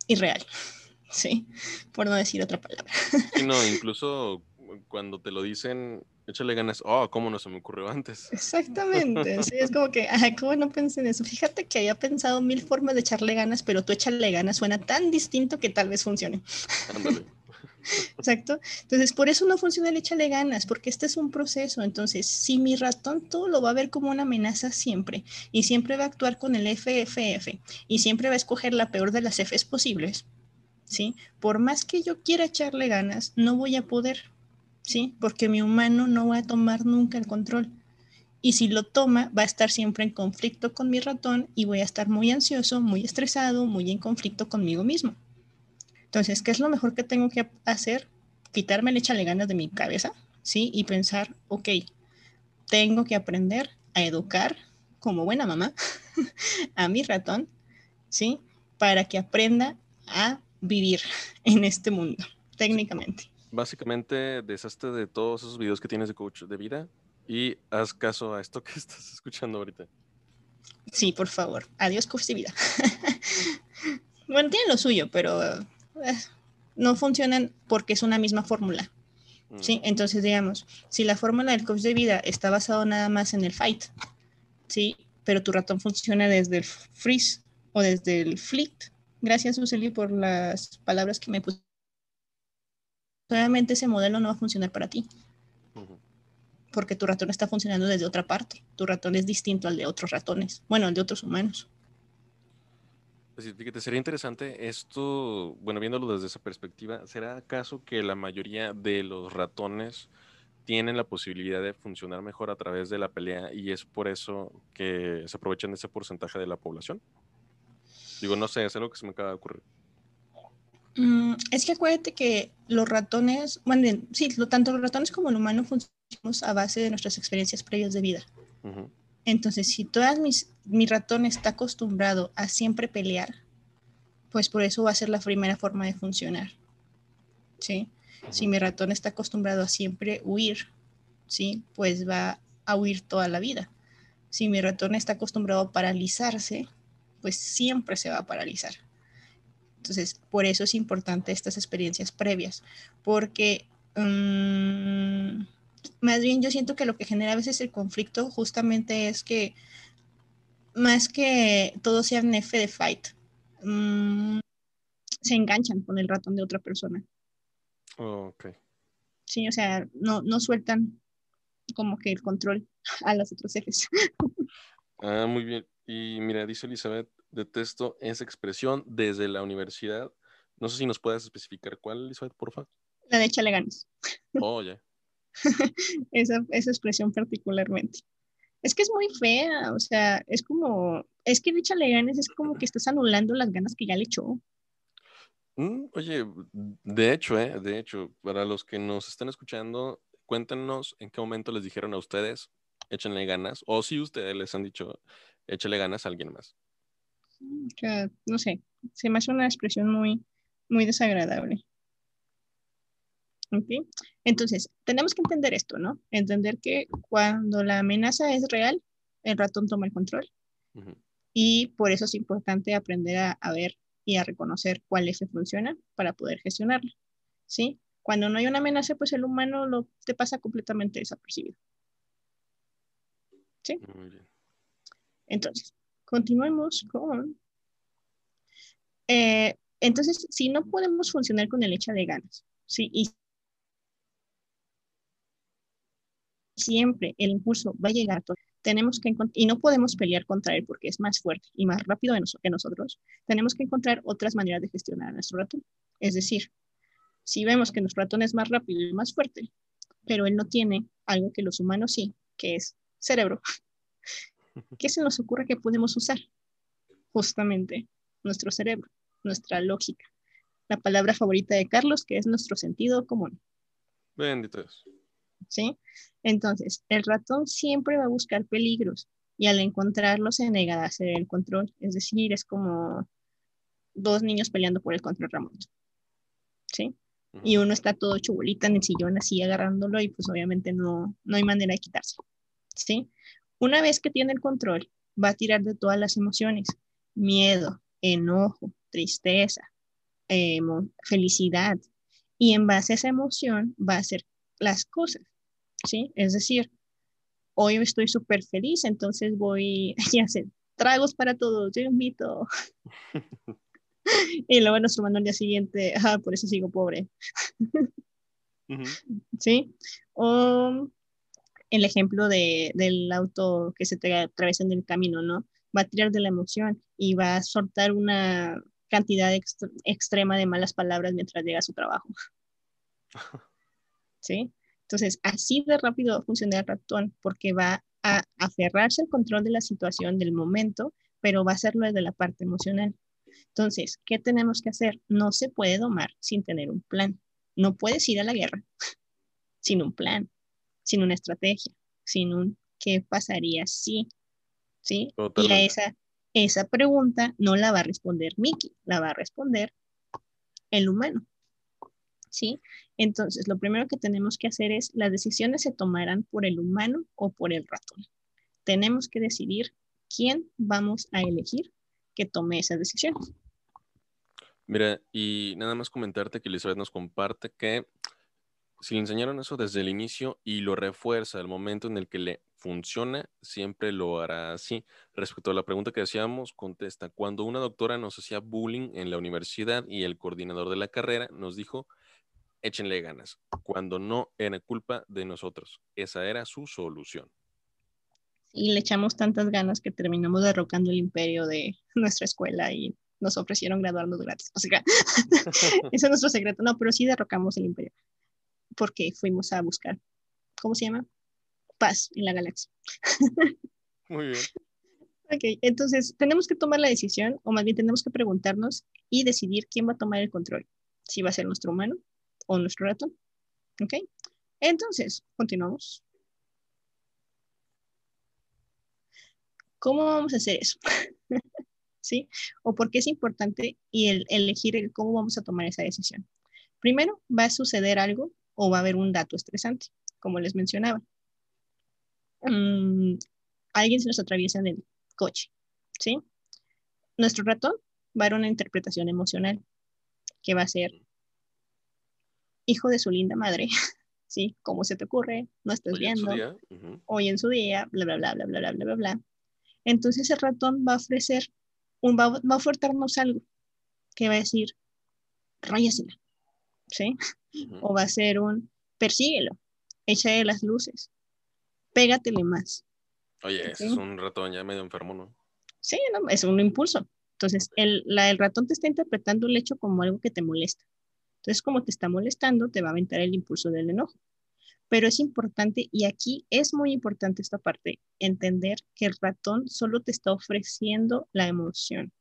irreal, ¿sí? Por no decir otra palabra. no, incluso cuando te lo dicen, échale ganas, oh, ¿cómo no se me ocurrió antes? Exactamente, sí, es como que, ay, ¿cómo no pensé en eso? Fíjate que había pensado mil formas de echarle ganas, pero tú échale ganas suena tan distinto que tal vez funcione. Ándale. Exacto. Entonces, por eso no funciona el échale ganas, porque este es un proceso. Entonces, si mi ratón todo lo va a ver como una amenaza siempre, y siempre va a actuar con el FFF, y siempre va a escoger la peor de las Fs posibles, ¿sí? Por más que yo quiera echarle ganas, no voy a poder, ¿sí? Porque mi humano no va a tomar nunca el control. Y si lo toma, va a estar siempre en conflicto con mi ratón y voy a estar muy ansioso, muy estresado, muy en conflicto conmigo mismo. Entonces, ¿qué es lo mejor que tengo que hacer? Quitarme el échale ganas de mi cabeza, ¿sí? Y pensar, ok, tengo que aprender a educar como buena mamá a mi ratón, ¿sí? Para que aprenda a vivir en este mundo, técnicamente básicamente deshazte de todos esos videos que tienes de coach de vida y haz caso a esto que estás escuchando ahorita. Sí, por favor. Adiós, coach de vida. bueno, tienen lo suyo, pero eh, no funcionan porque es una misma fórmula. ¿sí? Mm. Entonces, digamos, si la fórmula del coach de vida está basado nada más en el fight, ¿sí? Pero tu ratón funciona desde el freeze o desde el flick. Gracias, Suseli, por las palabras que me pusiste obviamente ese modelo no va a funcionar para ti. Porque tu ratón está funcionando desde otra parte. Tu ratón es distinto al de otros ratones. Bueno, al de otros humanos. Pues fíjate, sería interesante esto, bueno, viéndolo desde esa perspectiva, ¿será acaso que la mayoría de los ratones tienen la posibilidad de funcionar mejor a través de la pelea y es por eso que se aprovechan de ese porcentaje de la población? Digo, no sé, es algo que se me acaba de ocurrir. Mm, es que acuérdate que los ratones, bueno, sí, tanto los ratones como el humano funcionamos a base de nuestras experiencias previas de vida. Entonces, si todas mis, mi ratón está acostumbrado a siempre pelear, pues por eso va a ser la primera forma de funcionar. ¿Sí? Si mi ratón está acostumbrado a siempre huir, ¿sí? Pues va a huir toda la vida. Si mi ratón está acostumbrado a paralizarse, pues siempre se va a paralizar. Entonces, por eso es importante estas experiencias previas, porque mm, más bien yo siento que lo que genera a veces el conflicto justamente es que más que todo sea un F de fight, mm, se enganchan con el ratón de otra persona. Oh, ok. Sí, o sea, no, no sueltan como que el control a los otros jefes. ah, muy bien. Y mira, dice Elizabeth, detesto esa expresión desde la universidad. No sé si nos puedes especificar cuál, Elizabeth, por favor. La de échale ganas. Oh, ya. esa, esa expresión particularmente. Es que es muy fea, o sea, es como, es que échale ganas, es como que estás anulando las ganas que ya le echó. Mm, oye, de hecho, ¿eh? de hecho, para los que nos están escuchando, cuéntenos en qué momento les dijeron a ustedes, échenle ganas, o si ustedes les han dicho, échale ganas a alguien más. No sé, se me hace una expresión muy, muy desagradable. Entonces, tenemos que entender esto, ¿no? Entender que cuando la amenaza es real, el ratón toma el control. Y por eso es importante aprender a, a ver y a reconocer cuál F funciona para poder gestionarlo. ¿Sí? Cuando no hay una amenaza, pues el humano lo te pasa completamente desapercibido. ¿Sí? Muy bien. Entonces, continuemos con... Eh, entonces, si no podemos funcionar con el hecha de ganas, ¿sí? Y siempre el impulso va a llegar tenemos que y no podemos pelear contra él porque es más fuerte y más rápido que nosotros, tenemos que encontrar otras maneras de gestionar a nuestro ratón. Es decir, si vemos que nuestro ratón es más rápido y más fuerte, pero él no tiene algo que los humanos sí, que es cerebro, ¿qué se nos ocurre que podemos usar? Justamente nuestro cerebro, nuestra lógica. La palabra favorita de Carlos, que es nuestro sentido común. Bendito Dios. ¿sí? Entonces, el ratón siempre va a buscar peligros y al encontrarlos se nega a hacer el control. Es decir, es como dos niños peleando por el control remoto, ¿sí? Y uno está todo chubolita en el sillón así agarrándolo y pues obviamente no, no hay manera de quitarse, ¿sí? Una vez que tiene el control, va a tirar de todas las emociones, miedo, enojo, tristeza, felicidad, y en base a esa emoción va a hacer las cosas, ¿sí? Es decir, hoy estoy súper feliz, entonces voy a hacer tragos para todos, yo invito. y luego nos tomando al día siguiente, ah, por eso sigo pobre. ¿Sí? O el ejemplo de, del auto que se te atraviesa en el camino, ¿no? Va a tirar de la emoción y va a soltar una cantidad extrema de malas palabras mientras llega a su trabajo. ¿sí? Entonces, así de rápido va a funcionar el ratón porque va a aferrarse al control de la situación, del momento, pero va a hacerlo desde la parte emocional. Entonces, ¿qué tenemos que hacer? No se puede domar sin tener un plan. No puedes ir a la guerra sin un plan, sin una estrategia, sin un ¿qué pasaría si? ¿Sí? Y a esa, esa pregunta no la va a responder Mickey, la va a responder el humano. ¿sí? Entonces, lo primero que tenemos que hacer es, las decisiones se tomarán por el humano o por el ratón. Tenemos que decidir quién vamos a elegir que tome esa decisión. Mira, y nada más comentarte que Elizabeth nos comparte que si le enseñaron eso desde el inicio y lo refuerza el momento en el que le funciona, siempre lo hará así. Respecto a la pregunta que decíamos, contesta, cuando una doctora nos hacía bullying en la universidad y el coordinador de la carrera nos dijo échenle ganas, cuando no era culpa de nosotros. Esa era su solución. Y le echamos tantas ganas que terminamos derrocando el imperio de nuestra escuela y nos ofrecieron graduarnos gratis. O sea, ese es nuestro secreto. No, pero sí derrocamos el imperio. Porque fuimos a buscar, ¿cómo se llama? Paz en la galaxia. Muy bien. Ok, entonces tenemos que tomar la decisión, o más bien tenemos que preguntarnos y decidir quién va a tomar el control. Si va a ser nuestro humano, o nuestro ratón. ¿Ok? Entonces, continuamos. ¿Cómo vamos a hacer eso? ¿Sí? ¿O por qué es importante y el, elegir el cómo vamos a tomar esa decisión? Primero, va a suceder algo o va a haber un dato estresante, como les mencionaba. Mm, alguien se nos atraviesa en el coche, ¿sí? Nuestro ratón va a dar una interpretación emocional que va a ser hijo de su linda madre, ¿sí? ¿Cómo se te ocurre? No estás Hoy viendo. Hoy en su día, bla, bla, bla, bla, bla, bla, bla, bla, bla. Entonces el ratón va a ofrecer, un, va, va a ofertarnos algo que va a decir, ráyasela, ¿sí? Ujú. O va a ser un, persíguelo, échale las luces, pégatele más. Oye, ese Sí. es un ratón ya medio enfermo, ¿no? Sí, no, es un impulso. Entonces, el, la, el ratón te está interpretando el hecho como algo que te molesta. Entonces, como te está molestando, te va a aventar el impulso del enojo. Pero es importante, y aquí es muy importante esta parte, entender que el ratón solo te está ofreciendo la emoción,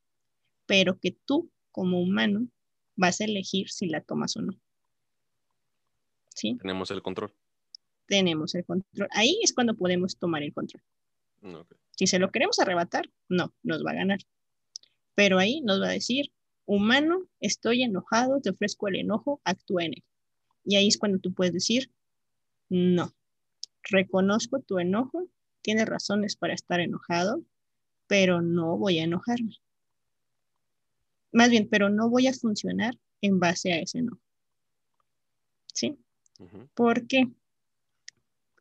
pero que tú, como humano, vas a elegir si la tomas o no. ¿Sí? Tenemos el control. Tenemos el control. Ahí es cuando podemos tomar el control. Ok. Si se lo queremos arrebatar, no, nos va a ganar. Pero ahí nos va a decir, humano, estoy enojado, te ofrezco el enojo, actúa en él. Y ahí es cuando tú puedes decir, no, reconozco tu enojo, tienes razones para estar enojado, pero no voy a enojarme. Más bien, pero no voy a funcionar en base a ese enojo. ¿Sí? Ujú. ¿Por qué?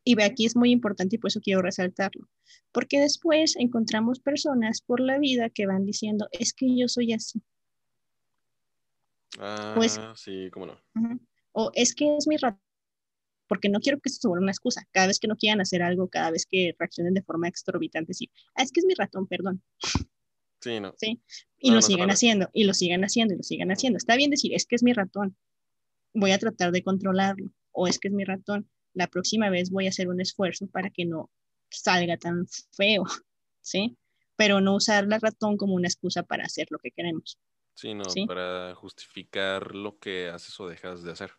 Y ve, aquí es muy importante y por eso quiero resaltarlo. Porque después encontramos personas por la vida que van diciendo, es que yo soy así. Ah, Pues- sí, cómo no. O es que es mi ratón. Porque no quiero que esto se vuelva una excusa. Cada vez que no quieran hacer algo, cada vez que reaccionen de forma exorbitante, sí, ah, es que es mi ratón, perdón. Sí, no. Y No, lo no vale. haciendo, y lo sigan haciendo, y lo sigan haciendo. Está bien decir, es que es mi ratón. Voy a tratar de controlarlo. O es que es mi ratón. La próxima vez voy a hacer un esfuerzo para que no salga tan feo, ¿sí? Pero no usar la ratón como una excusa para hacer lo que queremos. Sí, no, Sí. para justificar lo que haces o dejas de hacer.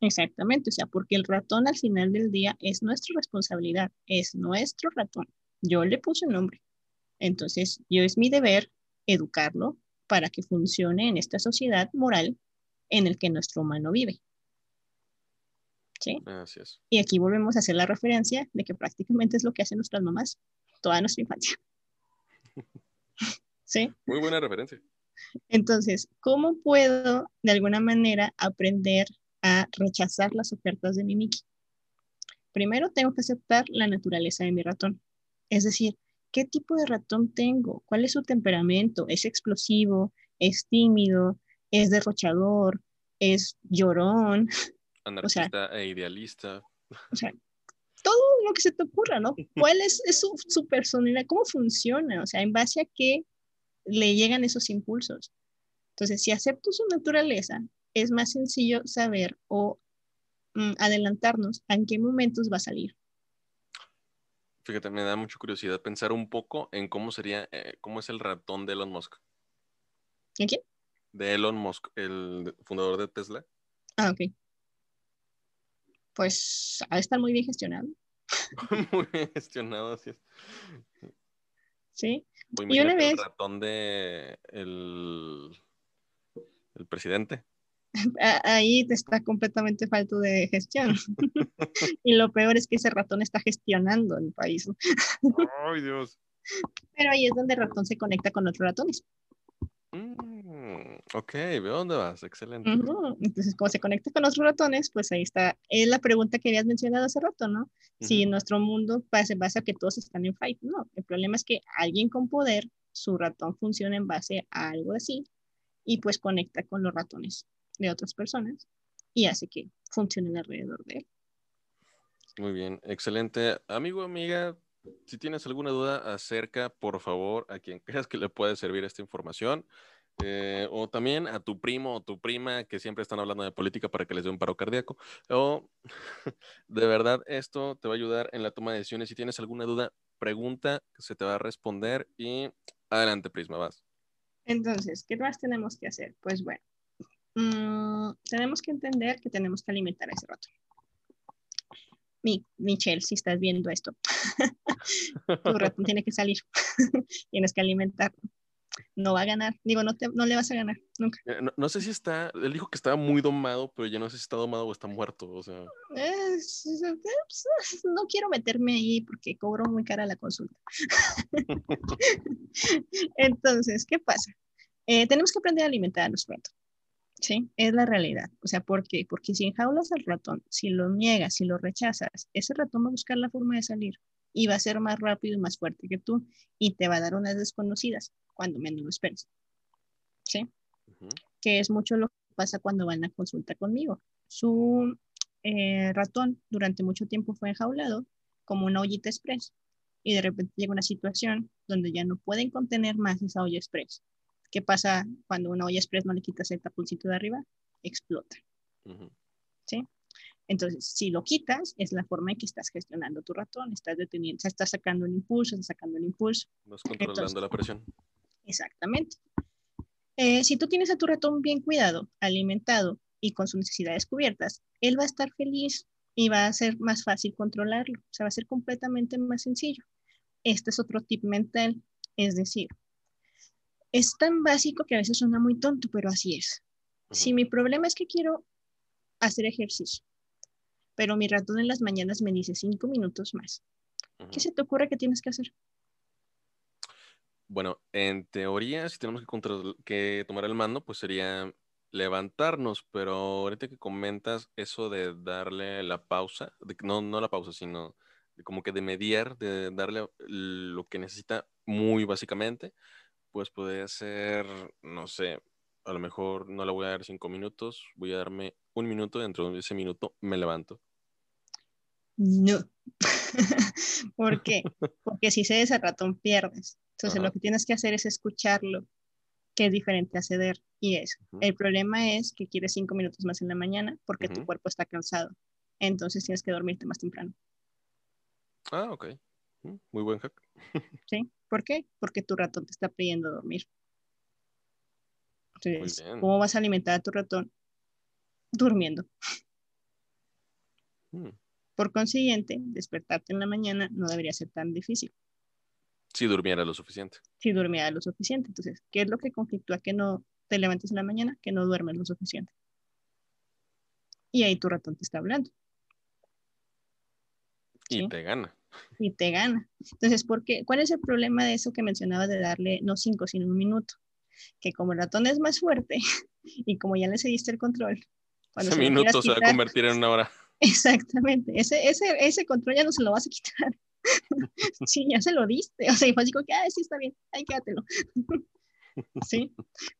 Exactamente, o sea, porque el ratón al final del día es nuestra responsabilidad, es nuestro ratón. Yo le puse nombre. Entonces, yo es mi deber educarlo para que funcione en esta sociedad moral en el que nuestro humano vive. ¿Sí? Así es. Y aquí volvemos a hacer la referencia de que prácticamente es lo que hacen nuestras mamás toda nuestra infancia. ¿Sí? Muy buena referencia. Entonces, ¿cómo puedo de alguna manera aprender a rechazar las ofertas de mi Mickey? Primero tengo que aceptar la naturaleza de mi ratón. Es decir, ¿qué tipo de ratón tengo? ¿Cuál es su temperamento? ¿Es explosivo? ¿Es tímido? ¿Es derrochador? ¿Es llorón? Anarquista e idealista. O sea, todo lo que se te ocurra, ¿no? ¿Cuál es, es su, su personalidad? ¿Cómo funciona? O sea, ¿en base a qué le llegan esos impulsos? Entonces, si acepto su naturaleza, es más sencillo saber o mm, adelantarnos a en qué momentos va a salir. Fíjate, me da mucha curiosidad pensar un poco en cómo sería, eh, cómo es el ratón de Elon Musk. ¿En quién? De Elon Musk, el fundador de Tesla. Ah, ok. Pues ha de estar muy bien gestionado, Muy bien gestionado, así es. ¿sí? O Y una imagínate el vez- ratón de el, el presidente. Ahí te está completamente falto de gestión. y lo peor es que ese ratón está gestionando el país. Ay, Dios. Pero ahí es donde el ratón se conecta con otros ratones. Mm, ok, veo dónde vas. Excelente. Entonces, como se conecta con otros ratones, pues ahí está. Es la pregunta que habías mencionado hace rato, ¿no? Si Ujú. nuestro mundo pa- se basa que todos están en fight. No, el problema es que alguien con poder, su ratón funciona en base a algo así y pues conecta con los ratones de otras personas y hace que funcionen alrededor de él. Muy bien, excelente. Amigo, amiga, si tienes alguna duda acerca, por favor, a quien creas que le puede servir esta información, eh, o también a tu primo o tu prima que siempre están hablando de política para que les dé un paro cardíaco, o de verdad esto te va a ayudar en la toma de decisiones. Si tienes alguna duda, pregunta, se te va a responder y adelante, Prisma, vas. Entonces, ¿qué más tenemos que hacer? Pues bueno, mm, tenemos que entender que tenemos que alimentar a ese ratón. Mi, Michelle, si estás viendo esto, tu ratón tiene que salir, tienes que alimentarlo. No va a ganar, digo, no, te, no le vas a ganar nunca. Eh, No, no sé si está, él dijo que estaba muy domado, pero ya no sé si está domado o está muerto, o sea. Es- no quiero meterme ahí porque cobro muy cara la consulta. Entonces, ¿qué pasa? Eh, tenemos que aprender a alimentar a nuestro gato. Sí, es la realidad. O sea, ¿por qué? Porque si enjaulas al ratón, si lo niegas, si lo rechazas, ese ratón va a buscar la forma de salir y va a ser más rápido y más fuerte que tú y te va a dar unas desconocidas cuando menos lo esperes. ¿Sí? Que es mucho lo que pasa cuando van a consulta conmigo. Su eh, ratón durante mucho tiempo fue enjaulado como una ollita express y de repente llega una situación donde ya no pueden contener más esa olla express. ¿Qué pasa cuando una olla express no le quitas el tapulcito de arriba? Explota. ¿Sí? Entonces, si lo quitas, es la forma en que estás gestionando tu ratón, estás deteniendo, o estás sacando un impulso, estás sacando un impulso. Vas controlando la presión. Exactamente. Eh, si tú tienes a tu ratón bien cuidado, alimentado y con sus necesidades cubiertas, él va a estar feliz y va a ser más fácil controlarlo, o sea, va a ser completamente más sencillo. Este es otro tip mental, es decir, es tan básico que a veces suena muy tonto, pero así es. Si mi problema es que quiero hacer ejercicio, pero mi ratón en las mañanas me dice cinco minutos más, ¿qué se te ocurre que tienes que hacer? Bueno, en teoría, si tenemos que, tomar el mando, pues sería levantarnos, pero ahorita que comentas eso de darle la pausa, no, no la pausa, sino como que de mediar, de darle lo que necesita muy básicamente, pues puede ser, no sé, a lo mejor no le voy a dar cinco minutos, voy a darme un minuto, dentro de ese minuto me levanto. No. ¿Por qué? Porque si cedes al ratón pierdes. Entonces lo que tienes que hacer es escucharlo, que es diferente a ceder. Y es, el problema es que quieres cinco minutos más en la mañana porque tu cuerpo está cansado. Entonces tienes que dormirte más temprano. Ah, ok. Muy buen hack. ¿Sí? ¿Por qué? Porque tu ratón te está pidiendo dormir. Entonces, ¿cómo vas a alimentar a tu ratón? Durmiendo. Mm. Por consiguiente, despertarte en la mañana no debería ser tan difícil. Si durmiera lo suficiente. Si durmiera lo suficiente. Entonces, ¿qué es lo que conflictúa que no te levantes en la mañana? Que no duermes lo suficiente. Y ahí tu ratón te está hablando. Y te gana. Y te gana. Entonces, ¿por qué? ¿cuál es el problema de eso que mencionaba de darle no cinco, sino un minuto? Que como el ratón es más fuerte y como ya le cediste el control. Ese minuto se va a convertir en una hora. Exactamente. Ese, ese, ese control ya no se lo vas a quitar. sí, ya se lo diste. O sea, y fue así como que, ah, sí, está bien, ahí quédatelo. sí,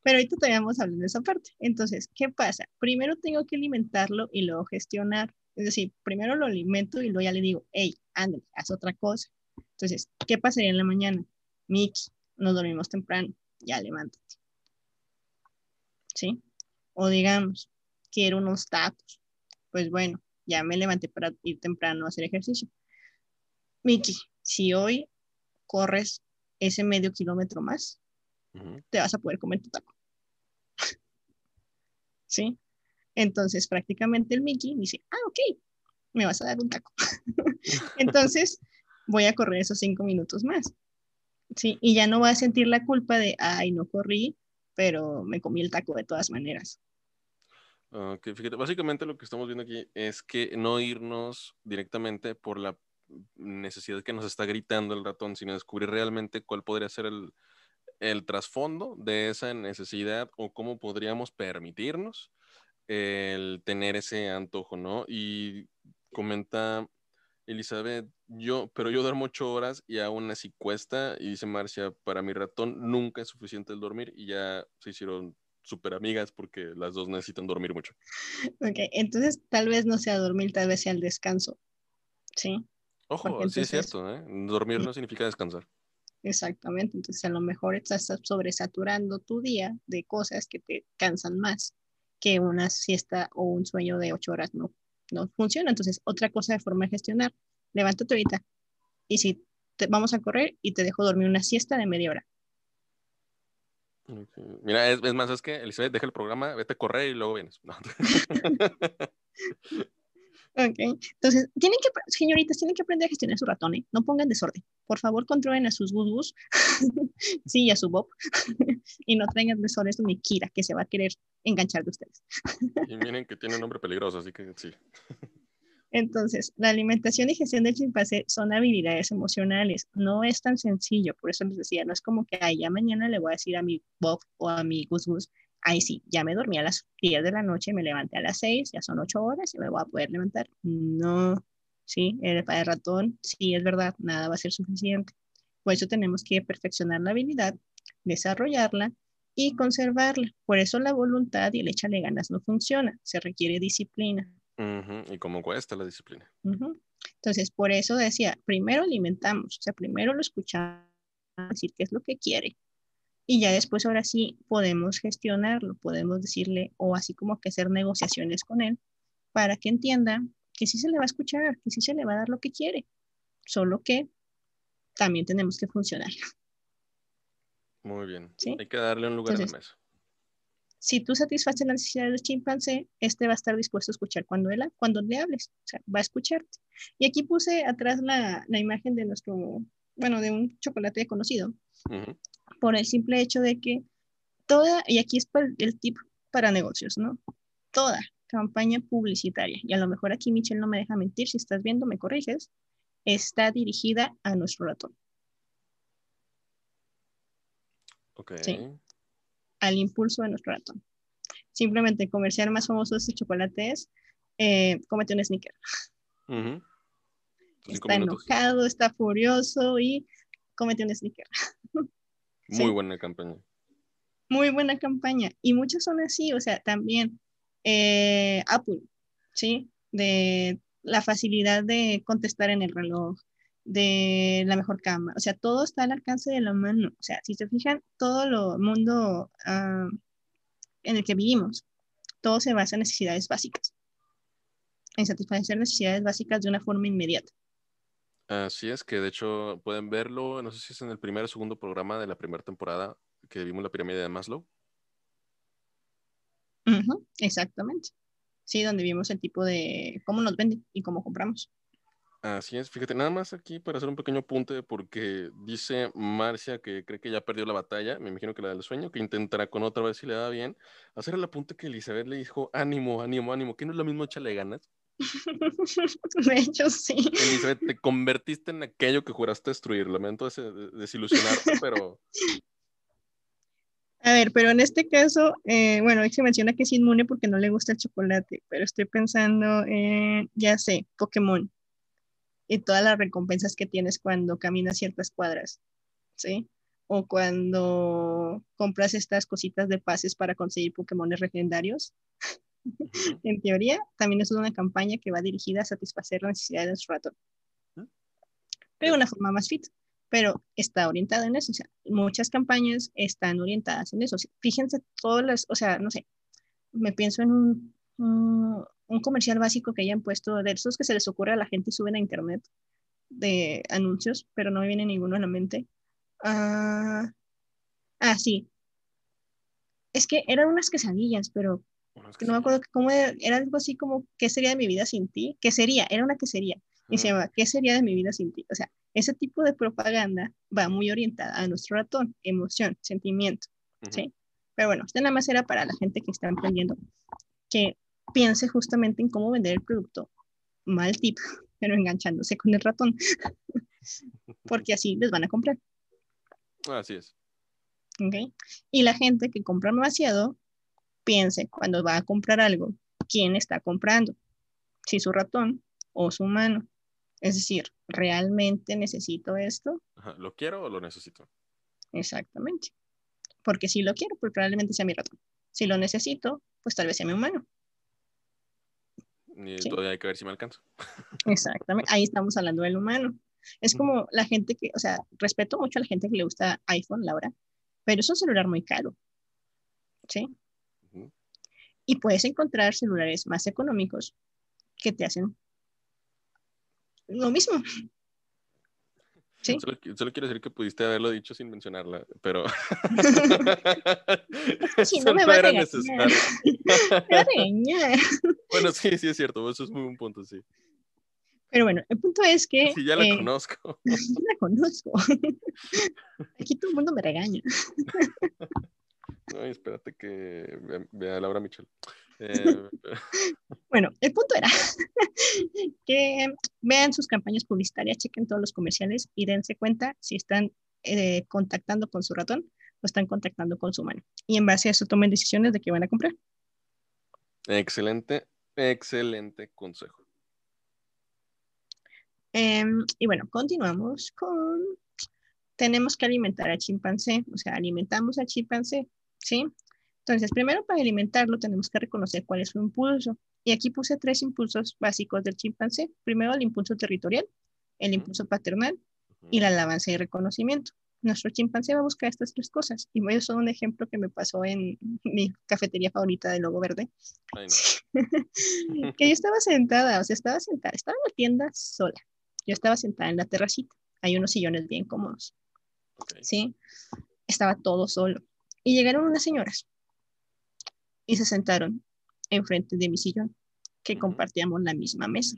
pero ahorita todavía vamos a hablar de esa parte. Entonces, ¿qué pasa? Primero tengo que alimentarlo y luego gestionar. Es decir, primero lo alimento y luego ya le digo, hey, ándale, haz otra cosa. Entonces, ¿qué pasaría en la mañana? Miki, nos dormimos temprano, ya levántate. ¿Sí? O digamos, quiero unos tacos. Pues bueno, ya me levanté para ir temprano a hacer ejercicio. Miki, si hoy corres ese medio kilómetro más, te vas a poder comer tu taco. ¿Sí? Entonces, prácticamente el Mickey dice, ah, ok, me vas a dar un taco. Entonces, voy a correr esos cinco minutos más. ¿Sí? Y ya no voy a sentir la culpa de, ay, no corrí, pero me comí el taco de todas maneras. Ok, fíjate, básicamente lo que estamos viendo aquí es que no irnos directamente por la necesidad que nos está gritando el ratón, sino descubrir realmente cuál podría ser el, el trasfondo de esa necesidad o cómo podríamos permitirnos el tener ese antojo, ¿no? Y comenta Elizabeth, yo, pero yo duermo ocho horas y aún así cuesta, y dice Marcia, para mi ratón nunca es suficiente el dormir y ya se hicieron súper amigas porque las dos necesitan dormir mucho. Ok, entonces tal vez no sea dormir, tal vez sea el descanso, ¿sí? Ojo, sí es cierto, ¿eh? Dormir no significa descansar. Exactamente, entonces a lo mejor estás sobresaturando tu día de cosas que te cansan más que una siesta o un sueño de ocho horas no, no funciona. Entonces, otra cosa de forma de gestionar, levántate ahorita y si te, vamos a correr y te dejo dormir una siesta de media hora. Mira, es, más, es que Elizabeth deja el programa, vete a correr y luego vienes. Ok, entonces, tienen que, señoritas, tienen que aprender a gestionar su ratón, ¿eh? No pongan desorden. Por favor, controlen a sus gus sí, a su bob, y no traigan desorden a mi Kira, que se va a querer enganchar de ustedes. y miren que tiene un nombre peligroso, así que sí. Entonces, la alimentación y gestión del chimpancé son habilidades emocionales. No es tan sencillo, por eso les decía, no es como que, ay, ya mañana le voy a decir a mi Bob o a mi Gus Gus, ahí sí, ya me dormí a las 10 de la noche, me levanté a las 6, ya son 8 horas y me voy a poder levantar. No, sí, para el ratón, sí, es verdad, nada va a ser suficiente. Por eso tenemos que perfeccionar la habilidad, desarrollarla y conservarla. Por eso la voluntad y el échale ganas no funciona, se requiere disciplina. ¿Y cómo cuesta la disciplina? Entonces, por eso decía, primero alimentamos, o sea, primero lo escuchamos, decir qué es lo que quiere. Y ya después, ahora sí, podemos gestionarlo, podemos decirle, o así como que hacer negociaciones con él, para que entienda que sí se le va a escuchar, que sí se le va a dar lo que quiere, solo que también tenemos que funcionar. Muy bien. Hay que darle un lugar en la mesa. Si tú satisfaces la necesidad del chimpancé, este va a estar dispuesto a escuchar cuando, él, cuando le hables, o sea, va a escucharte. Y aquí puse atrás la, la imagen de nuestro, bueno, de un chocolate conocido, por el simple hecho de que toda, y aquí es el tip para negocios, ¿no? Toda campaña publicitaria, y a lo mejor aquí Michelle no me deja mentir, si estás viendo, me corriges, está dirigida a nuestro ratón. Ok. Sí, al impulso de nuestro ratón. Simplemente el comercial más famoso de este chocolate es eh, cómete un sneaker. Está enojado, está furioso y cómete un sneaker. Muy buena campaña. Muy buena campaña. Y muchas son así, o sea, también eh, Apple, ¿sí? De la facilidad de contestar en el reloj, de la mejor cama, o sea, todo está al alcance de la mano. O sea, si se fijan, todo el mundo ah, en el que vivimos, todo se basa en necesidades básicas, en satisfacer necesidades básicas de una forma inmediata. Así es, que de hecho pueden verlo, no sé si es en el primer o segundo programa de la primera temporada que vimos la pirámide de Maslow. exactamente. Sí, donde vimos el tipo de cómo nos venden y cómo compramos. Así es, fíjate, nada más aquí para hacer un pequeño apunte, porque dice Marcia que cree que ya perdió la batalla, me imagino que la del sueño, que intentará con otra vez si le da bien. Hacer el apunte que Elizabeth le dijo, ánimo, ánimo, ánimo, que no es lo mismo échale ganas. De hecho, sí. Elizabeth, te convertiste en aquello que juraste destruir. Lamento desilusionarte, pero. A ver, pero en este caso, eh, bueno, se menciona que es inmune porque no le gusta el chocolate, pero estoy pensando, en, ya sé, Pokémon y todas las recompensas que tienes cuando caminas ciertas cuadras, ¿sí? O cuando compras estas cositas de pases para conseguir Pokémon legendarios. En teoría, también es una campaña que va dirigida a satisfacer las necesidades de su ratón. Pero de una forma más fit. Pero está orientada en eso. O sea, muchas campañas están orientadas en eso. fíjense todas las, o sea, no sé, me pienso en un, un, comercial básico que hayan puesto de esos que se les ocurre a la gente y suben a internet de anuncios, pero no me viene ninguno a la mente. ah, ah sí. Es que eran unas quesadillas, pero no me acuerdo cómo era, algo así como, ¿qué sería de mi vida sin ti? ¿Qué sería? Era una quesería. Y se llama, ¿qué sería de mi vida sin ti? O sea, ese tipo de propaganda va muy orientada a nuestro ratón, emoción, sentimiento, ¿sí? Pero bueno, esto nada más era para la gente que está emprendiendo, que piense justamente en cómo vender el producto. Mal tip, pero enganchándose con el ratón, porque así les van a comprar. Así es. ¿Okay? Y la gente que compra demasiado piense cuando va a comprar algo, quién está comprando, si su ratón o su humano. Es decir, ¿realmente necesito esto? ¿Lo quiero o lo necesito? Exactamente. Porque si lo quiero, pues probablemente sea mi ratón. Si lo necesito, pues tal vez sea mi humano. Y todavía hay que ver si me alcanza. Exactamente. Ahí estamos hablando del humano. Es como la gente que, o sea, respeto mucho a la gente que le gusta iPhone, Laura, pero es un celular muy caro. ¿Sí? Y puedes encontrar celulares más económicos que te hacen lo mismo. ¿Sí? Solo, quiero decir que pudiste haberlo dicho sin mencionarla, pero. sí, no me me va a regañar. bueno, sí, sí es cierto, eso es muy un punto, sí. Pero bueno, el punto es que. Sí, ya la eh, conozco. ya la conozco. Aquí todo el mundo me regaña. Ay, espérate que vea Laura Michel. Eh, bueno, el punto era que vean sus campañas publicitarias, chequen todos los comerciales y dense cuenta si están eh, contactando con su ratón o están contactando con su mano. Y en base a eso tomen decisiones de qué van a comprar. Excelente, excelente consejo. Em, y bueno, continuamos con, tenemos que alimentar al chimpancé, o sea, alimentamos al chimpancé, ¿sí? Entonces, primero para alimentarlo tenemos que reconocer cuál es su impulso. Y aquí puse tres impulsos básicos del chimpancé. Primero el impulso territorial, el impulso paternal y la alabanza y reconocimiento. Nuestro chimpancé va a buscar estas tres cosas. Y voy a usar un ejemplo que me pasó en mi cafetería favorita de Logo Verde. que yo estaba sentada, o sea, estaba sentada, estaba en la tienda sola. Yo estaba sentada en la terracita. Hay unos sillones bien cómodos. ¿Sí? Estaba todo solo. Y llegaron unas señoras y se sentaron enfrente de mi sillón, que compartíamos la misma mesa.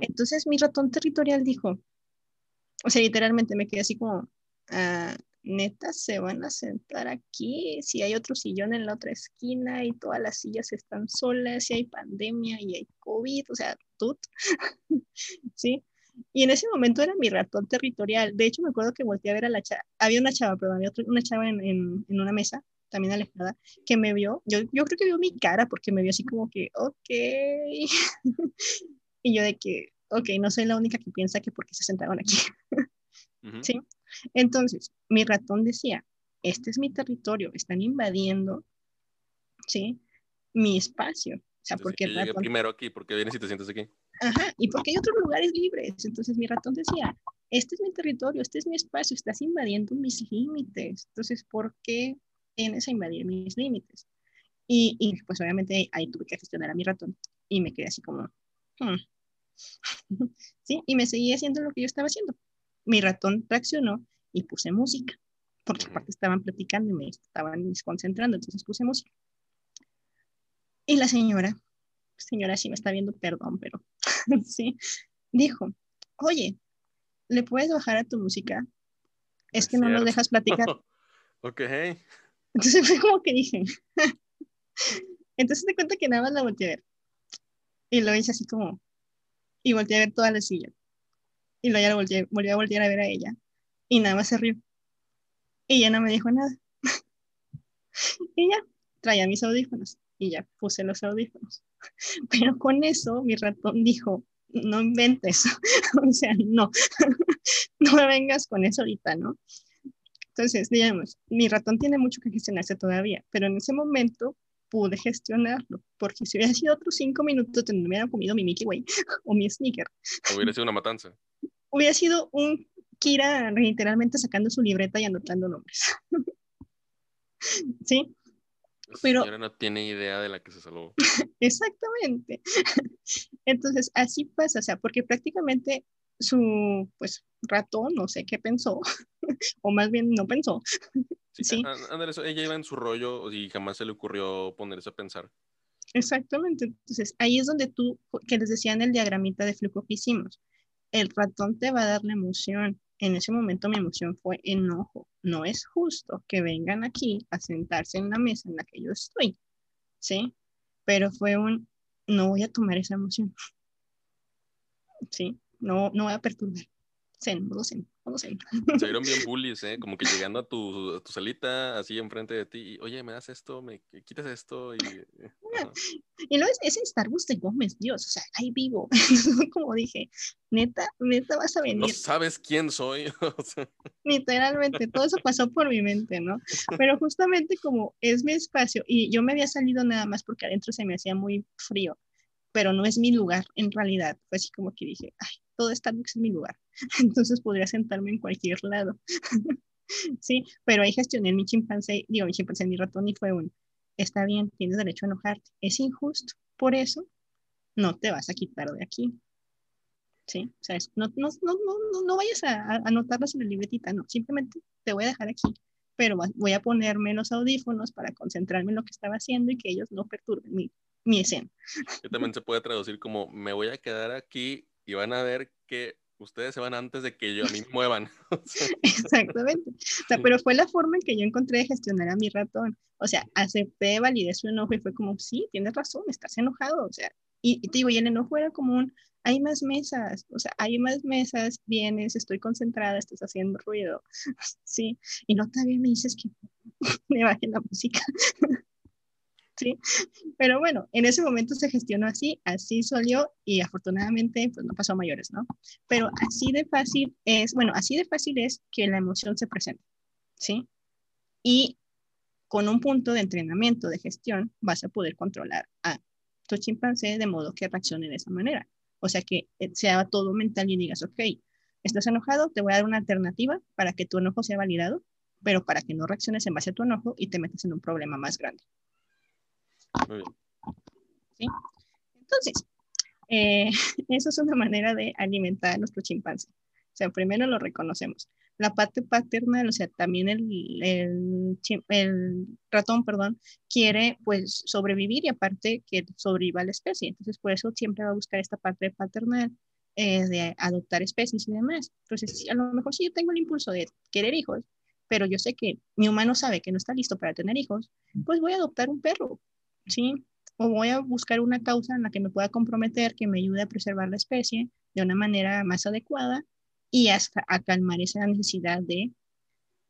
Entonces mi ratón territorial dijo, o sea, literalmente me quedé así como, ah, neta, se van a sentar aquí, si hay otro sillón en la otra esquina y todas las sillas están solas, si hay pandemia y hay COVID, o sea, tut, ¿sí? Y en ese momento era mi ratón territorial. De hecho, me acuerdo que volteé a ver a la chava, había una chava, perdón, había una chava en, en, en, una mesa, también alejada, que me vio, yo, yo creo que vio mi cara porque me vio así como que, ok, y yo de que, ok, no soy la única que piensa que porque se sentaron aquí. ¿Sí? Entonces, mi ratón decía, este es mi territorio, están invadiendo, ¿sí? Mi espacio. O sea, porque el ratón... primero aquí, porque vienes y te sientes aquí. Ajá, y porque hay otros lugares libres. Entonces mi ratón decía, este es mi territorio, este es mi espacio, estás invadiendo mis límites. Entonces, ¿por qué vienes a invadir mis límites? Y, y pues obviamente ahí tuve que gestionar a mi ratón y me quedé así como, hmm". ¿sí? Y me seguí haciendo lo que yo estaba haciendo. Mi ratón reaccionó y puse música, porque aparte estaban platicando y me estaban desconcentrando, entonces puse música. Y la señora, señora, si me está viendo, perdón, pero sí, dijo, oye, ¿le puedes bajar a tu música? Es, que no nos dejas platicar. ok. Entonces fue como que dije, entonces te cuenta que nada más la volteé a ver. Y lo hice así como, y volteé a ver toda la silla. Y luego ya lo volteé, volví a voltear a ver a ella. Y nada más se rió. Y ya no me dijo nada. y ya, traía mis audífonos. Y ya puse los audífonos. Pero con eso mi ratón dijo, no inventes. o sea, no. no me vengas con eso ahorita, ¿no? Entonces, digamos, mi ratón tiene mucho que gestionarse todavía, pero en ese momento pude gestionarlo, porque si hubiera sido otros cinco minutos, me hubiera comido mi Mickey Way o mi Sneaker. Hubiera sido una matanza. hubiera sido un Kira literalmente sacando su libreta y anotando nombres. ¿Sí? Pero señora no tiene idea de la que se salvó. Exactamente. Entonces, así pasa, o sea, porque prácticamente su, pues, ratón, no sé qué pensó, o más bien no pensó, Sí, ella iba en su rollo y jamás se le ocurrió ponerse a pensar. Exactamente. Entonces, ahí es donde tú, que les decía en el diagramita de flujo que hicimos, el ratón te va a dar la emoción. En ese momento mi emoción fue enojo. No es justo que vengan aquí a sentarse en la mesa en la que yo estoy, ¿sí? Pero fue un, no voy a tomar esa emoción, ¿sí? No, no voy a perturbar. Zen, modo zen. Se vieron bien bullies, ¿eh? Como que llegando a tu, tu salita, así enfrente de ti, y, oye, me das esto, me quitas esto, y... Eh, y luego es, en Star Wars de Gómez, Dios, o sea, ahí vivo. Como dije, neta, neta vas a venir. No sabes quién soy. Literalmente, todo eso pasó por mi mente, ¿no? Pero justamente como es mi espacio, y yo me había salido nada más porque adentro se me hacía muy frío, pero no es mi lugar en realidad. Fue así como que dije, ay, todo Starbucks es mi lugar. Entonces podría sentarme en cualquier lado. sí, pero ahí gestioné mi chimpancé, digo, mi chimpancé, mi ratón y fue un, está bien, tienes derecho a enojarte, es injusto, por eso no te vas a quitar de aquí. Sí, o sea, no, no, no, no, no vayas a, anotarlas en la libretita, no, simplemente te voy a dejar aquí, pero voy a ponerme los audífonos para concentrarme en lo que estaba haciendo y que ellos no perturben mi, mi escena. También se puede traducir como me voy a quedar aquí y van a ver que ustedes se van antes de que yo a mí me muevan. Exactamente. O sea, pero fue la forma en que yo encontré de gestionar a mi ratón. O sea, acepté, validé su enojo y fue como, sí, tienes razón, estás enojado. O sea, Y, te digo, y el enojo era común, hay más mesas, o sea, hay más mesas, vienes, estoy concentrada, estás haciendo ruido, sí, y no todavía me dices que me baje la música. Sí, pero bueno, en ese momento se gestionó así, así salió y afortunadamente pues no pasó a mayores, ¿no? Pero así de fácil es, bueno, así de fácil es que la emoción se presente, ¿sí? Y con un punto de entrenamiento de gestión vas a poder controlar a tu chimpancé de modo que reaccione de esa manera. O sea, que eh, sea todo mental y digas, ok, estás enojado, te voy a dar una alternativa para que tu enojo sea validado, pero para que no reacciones en base a tu enojo y te metas en un problema más grande. Muy bien. ¿Sí? Entonces, eh, eso es una manera de alimentar a nuestro chimpancé. O sea, primero lo reconocemos la parte paternal, o sea, también el, el, ratón, perdón, quiere pues sobrevivir y aparte que sobreviva la especie. Entonces, por eso siempre va a buscar esta parte paternal eh, de adoptar especies y demás. Entonces, a lo mejor si yo tengo el impulso de querer hijos, pero yo sé que mi humano sabe que no está listo para tener hijos, pues voy a adoptar un perro, ¿sí? O voy a buscar una causa en la que me pueda comprometer, que me ayude a preservar la especie de una manera más adecuada y hasta a calmar esa necesidad de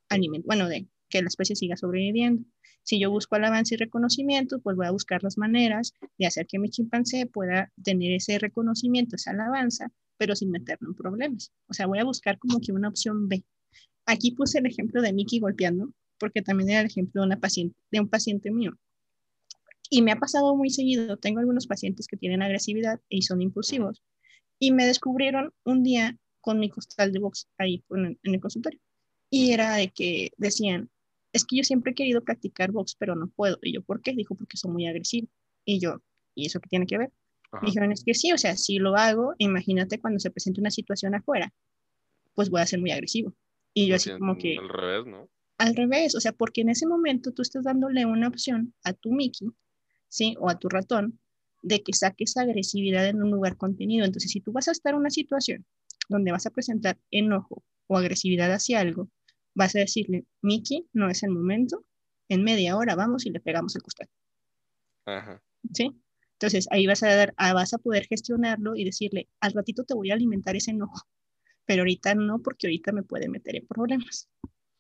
alimento, bueno, de que la especie siga sobreviviendo. Si yo busco alabanza y reconocimiento, pues voy a buscar las maneras de hacer que mi chimpancé pueda tener ese reconocimiento, esa alabanza, pero sin meterlo en problemas. O sea, voy a buscar como que una opción B. Aquí puse el ejemplo de Mickey golpeando, porque también era el ejemplo de, una paciente, de un paciente mío. Y me ha pasado muy seguido. Tengo algunos pacientes que tienen agresividad y son impulsivos. Y me descubrieron un día con mi costal de box ahí en, el consultorio. Y era de que decían, es que yo siempre he querido practicar box, pero no puedo. Y yo, ¿por qué? Dijo, porque soy muy agresivo. Y yo, ¿y eso qué tiene que ver? Dijeron, es que sí, o sea, si lo hago, imagínate cuando se presente una situación afuera, pues voy a ser muy agresivo. Y yo así como que... Al revés, ¿no? Al revés, o sea, porque en ese momento tú estás dándole una opción a tu Mickey, ¿sí? O a tu ratón, de que saques agresividad en un lugar contenido. Entonces, si tú vas a estar en una situación donde vas a presentar enojo o agresividad hacia algo, vas a decirle, Miki, no es el momento, en media hora vamos y le pegamos el costado. Ajá. ¿Sí? Entonces ahí vas a, dar, ah, vas a poder gestionarlo y decirle, al ratito te voy a alimentar ese enojo, pero ahorita no, porque ahorita me puede meter en problemas.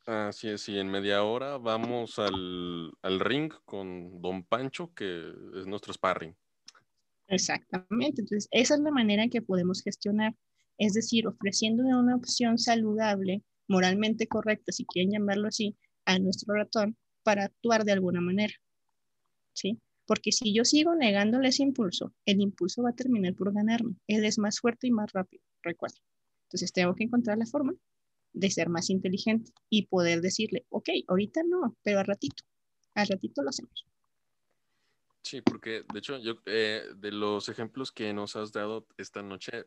Así es, y en media hora vamos al, al ring con Don Pancho, que es nuestro sparring. Exactamente, entonces esa es la manera en que podemos gestionar es decir, ofreciéndole una opción saludable, moralmente correcta, si quieren llamarlo así, a nuestro ratón para actuar de alguna manera. ¿Sí? Porque si yo sigo negándole ese impulso, el impulso va a terminar por ganarme. Él es más fuerte y más rápido, recuerda. Entonces tengo que encontrar la forma de ser más inteligente y poder decirle, ok, ahorita no, pero al ratito, al ratito lo hacemos. Sí, porque de hecho, yo eh, de los ejemplos que nos has dado esta noche,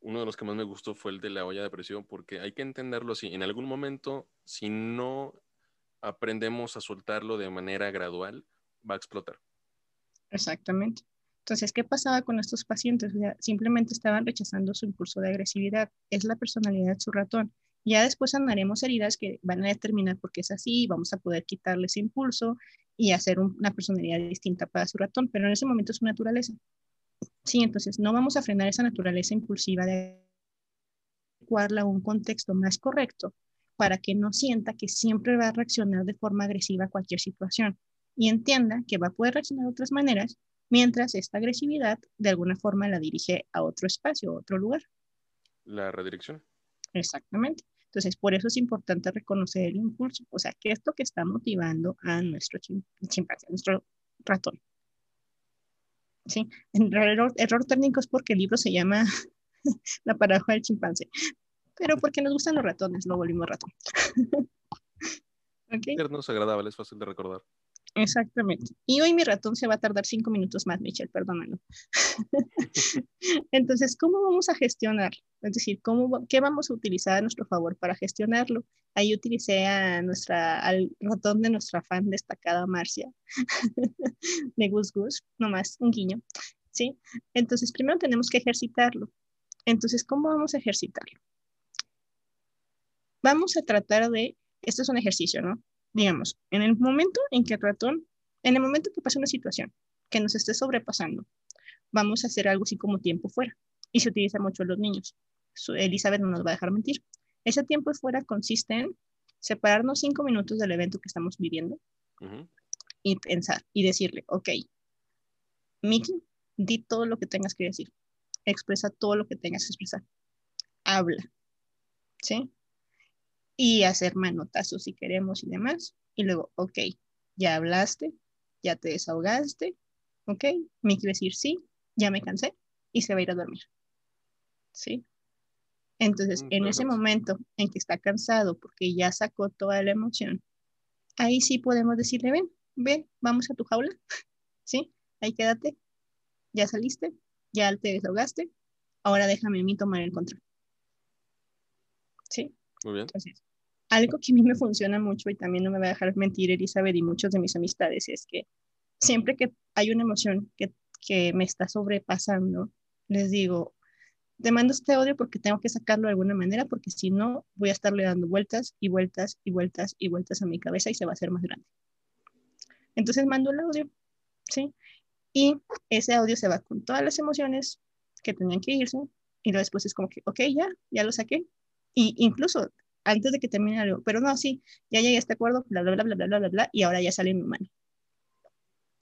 uno de los que más me gustó fue el de la olla de presión, porque hay que entenderlo así. En algún momento, si no aprendemos a soltarlo de manera gradual, va a explotar. Exactamente. Entonces, ¿qué pasaba con estos pacientes? simplemente estaban rechazando su impulso de agresividad. Es la personalidad de su ratón. Ya después andaremos heridas que van a determinar por qué es así, vamos a poder quitarle ese impulso y hacer una personalidad distinta para su ratón, pero en ese momento es su naturaleza. Sí, entonces no vamos a frenar esa naturaleza impulsiva de adecuarla a un contexto más correcto para que no sienta que siempre va a reaccionar de forma agresiva a cualquier situación y entienda que va a poder reaccionar de otras maneras mientras esta agresividad de alguna forma la dirige a otro espacio, a otro lugar. La redirección. Exactamente. Entonces, por eso es importante reconocer el impulso, o sea, qué es lo que está motivando a nuestro chimpancé, a nuestro ratón. ¿sí? Error, error técnico es porque el libro se llama La paradoja del chimpancé, pero porque nos gustan los ratones, lo volvimos ratón. okay. es agradable, es fácil de recordar. Exactamente. Y hoy mi ratón se va a tardar cinco minutos más, Michelle, perdónalo. Entonces, ¿cómo vamos a gestionar? Es decir, ¿cómo, ¿qué vamos a utilizar a nuestro favor para gestionarlo? Ahí utilicé a nuestra, al ratón de nuestra fan destacada, Marcia, de Gus Gus, nomás un guiño. ¿Sí? Entonces, primero tenemos que ejercitarlo. Entonces, ¿cómo vamos a ejercitarlo? Vamos a tratar de, esto es un ejercicio, ¿no? Digamos, en el momento en que el ratón, en el momento que pasa una situación que nos esté sobrepasando, vamos a hacer algo así como tiempo fuera. Y se utiliza mucho en los niños. Elizabeth no nos va a dejar mentir. Ese tiempo fuera consiste en separarnos cinco minutos del evento que estamos viviendo y pensar y decirle, ok, Miki, di todo lo que tengas que decir, expresa todo lo que tengas que expresar, habla, ¿sí? Y hacer manotazos si queremos y demás. Y luego, ok, ya hablaste, ya te desahogaste, ok, va a decir sí, ya me cansé y se va a ir a dormir, ¿sí? Entonces, mm, en ese momento en que está cansado porque ya sacó toda la emoción, ahí sí podemos decirle, ven, ven, vamos a tu jaula, ¿sí? Ahí quédate, ya saliste, ya te desahogaste, ahora déjame a mí tomar el control. ¿Sí? Muy bien. Entonces, algo que a mí me funciona mucho y también no me va a dejar mentir Elizabeth y muchos de mis amistades es que siempre que hay una emoción que, que me está sobrepasando, les digo, te mando este audio porque tengo que sacarlo de alguna manera, porque si no, voy a estarle dando vueltas y vueltas y vueltas y vueltas a mi cabeza y se va a hacer más grande. Entonces mando el audio, ¿sí? Y ese audio se va con todas las emociones que tenían que irse y luego después es como que, ok, ya, ya lo saqué. Y incluso antes de que termine algo, pero no, sí, ya llegué a este acuerdo, bla, bla, bla, bla, bla, bla, bla, y ahora ya sale mi mano.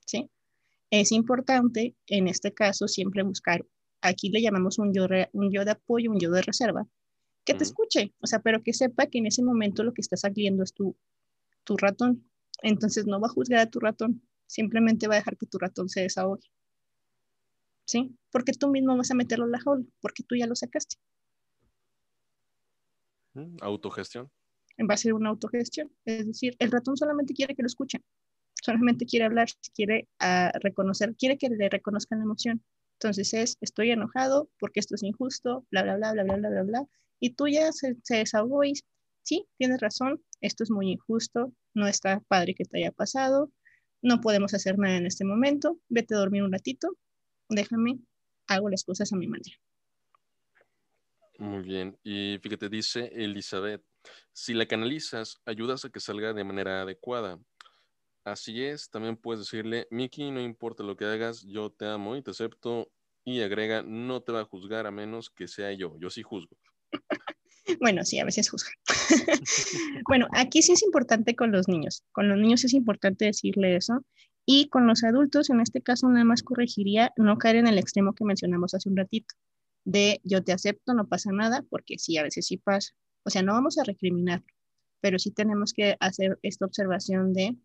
¿Sí? Es importante en este caso siempre buscar aquí le llamamos un yo, un yo de apoyo, un yo de reserva, que te escuche, o sea, pero que sepa que en ese momento lo que está saliendo es tu, tu ratón. Entonces no va a juzgar a tu ratón, simplemente va a dejar que tu ratón se desahogue. ¿Sí? Porque tú mismo vas a meterlo en la jaula, porque tú ya lo sacaste. Autogestión. Va a una autogestión. Es decir, el ratón solamente quiere que lo escuchen, solamente quiere hablar, quiere uh, reconocer, quiere que le reconozcan la emoción. Entonces es, estoy enojado porque esto es injusto, bla, bla, bla, bla, bla, bla, bla, bla. Y tú ya se, se desahogó y sí, tienes razón, esto es muy injusto, no está padre que te haya pasado, no podemos hacer nada en este momento, vete a dormir un ratito, déjame, hago las cosas a mi manera. Muy bien, y fíjate, dice Elizabeth, si la canalizas, ayudas a que salga de manera adecuada. Así es, también puedes decirle, Miki, no importa lo que hagas, yo te amo y te acepto. Y agrega, no te va a juzgar a menos que sea yo. Yo sí juzgo. Bueno, sí, a veces juzga. bueno, aquí sí es importante con los niños. Con los niños es importante decirle eso. Y con los adultos, en este caso, nada más corregiría no caer en el extremo que mencionamos hace un ratito, de yo te acepto, no pasa nada, porque sí, a veces sí pasa. O sea, no vamos a recriminar, pero sí tenemos que hacer esta observación de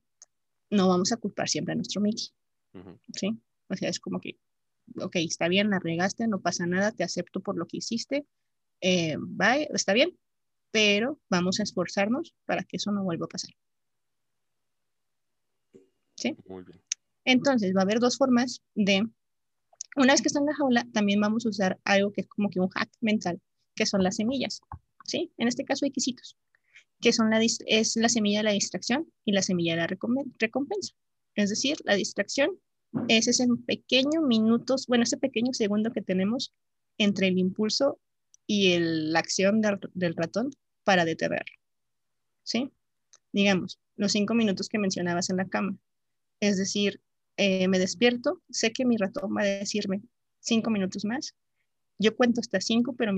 no vamos a culpar siempre a nuestro Mickey. ¿Sí? O sea, es como que, ok, está bien, la regaste, no pasa nada, te acepto por lo que hiciste, eh, bye, está bien, pero vamos a esforzarnos para que eso no vuelva a pasar. ¿Sí? Muy bien. Entonces, va a haber dos formas de, una vez que está en la jaula, también vamos a usar algo que es como que un hack mental, que son las semillas. ¿Sí? En este caso quesitos que son la, es la semilla de la distracción y la semilla de la recompensa. Es decir, la distracción es ese pequeño minutos, bueno, ese pequeño segundo que tenemos entre el impulso y la acción del, ratón para detenerlo. ¿Sí? Digamos, los cinco minutos que mencionabas en la cama. Es decir, eh, me despierto, sé que mi ratón va a decirme cinco minutos más. Yo cuento hasta cinco, pero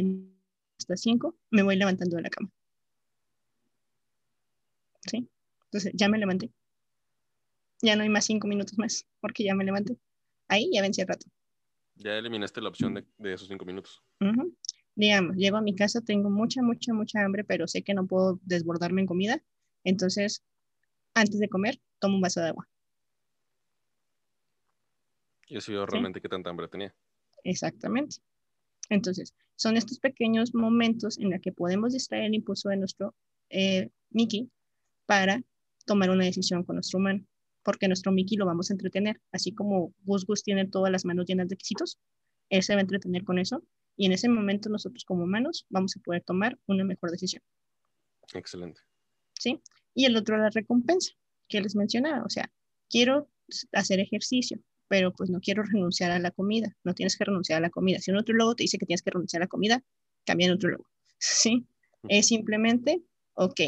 hasta cinco me voy levantando de la cama. ¿sí? Entonces ya me levanté. Ya no hay más cinco minutos más, porque ya me levanté. Ahí ya vencí el rato. Ya eliminaste la opción de, esos cinco minutos. Digamos, llego a mi casa, tengo mucha, mucha, mucha hambre, pero sé que no puedo desbordarme en comida. Entonces, antes de comer, tomo un vaso de agua. Y eso yo realmente qué tanta hambre tenía. Exactamente. Entonces, son estos pequeños momentos en los que podemos distraer el impulso de nuestro eh, Mickey para tomar una decisión con nuestro humano, porque nuestro Mickey lo vamos a entretener, así como Gus Gus tiene todas las manos llenas de quesitos, él se va a entretener con eso y en ese momento nosotros como humanos vamos a poder tomar una mejor decisión. Excelente. ¿Sí? Y el otro, la recompensa, que les mencionaba, o sea, quiero hacer ejercicio, pero pues no quiero renunciar a la comida, no tienes que renunciar a la comida. Si un otro logo te dice que tienes que renunciar a la comida, cambia en otro logo. ¿Sí? Es simplemente, ok,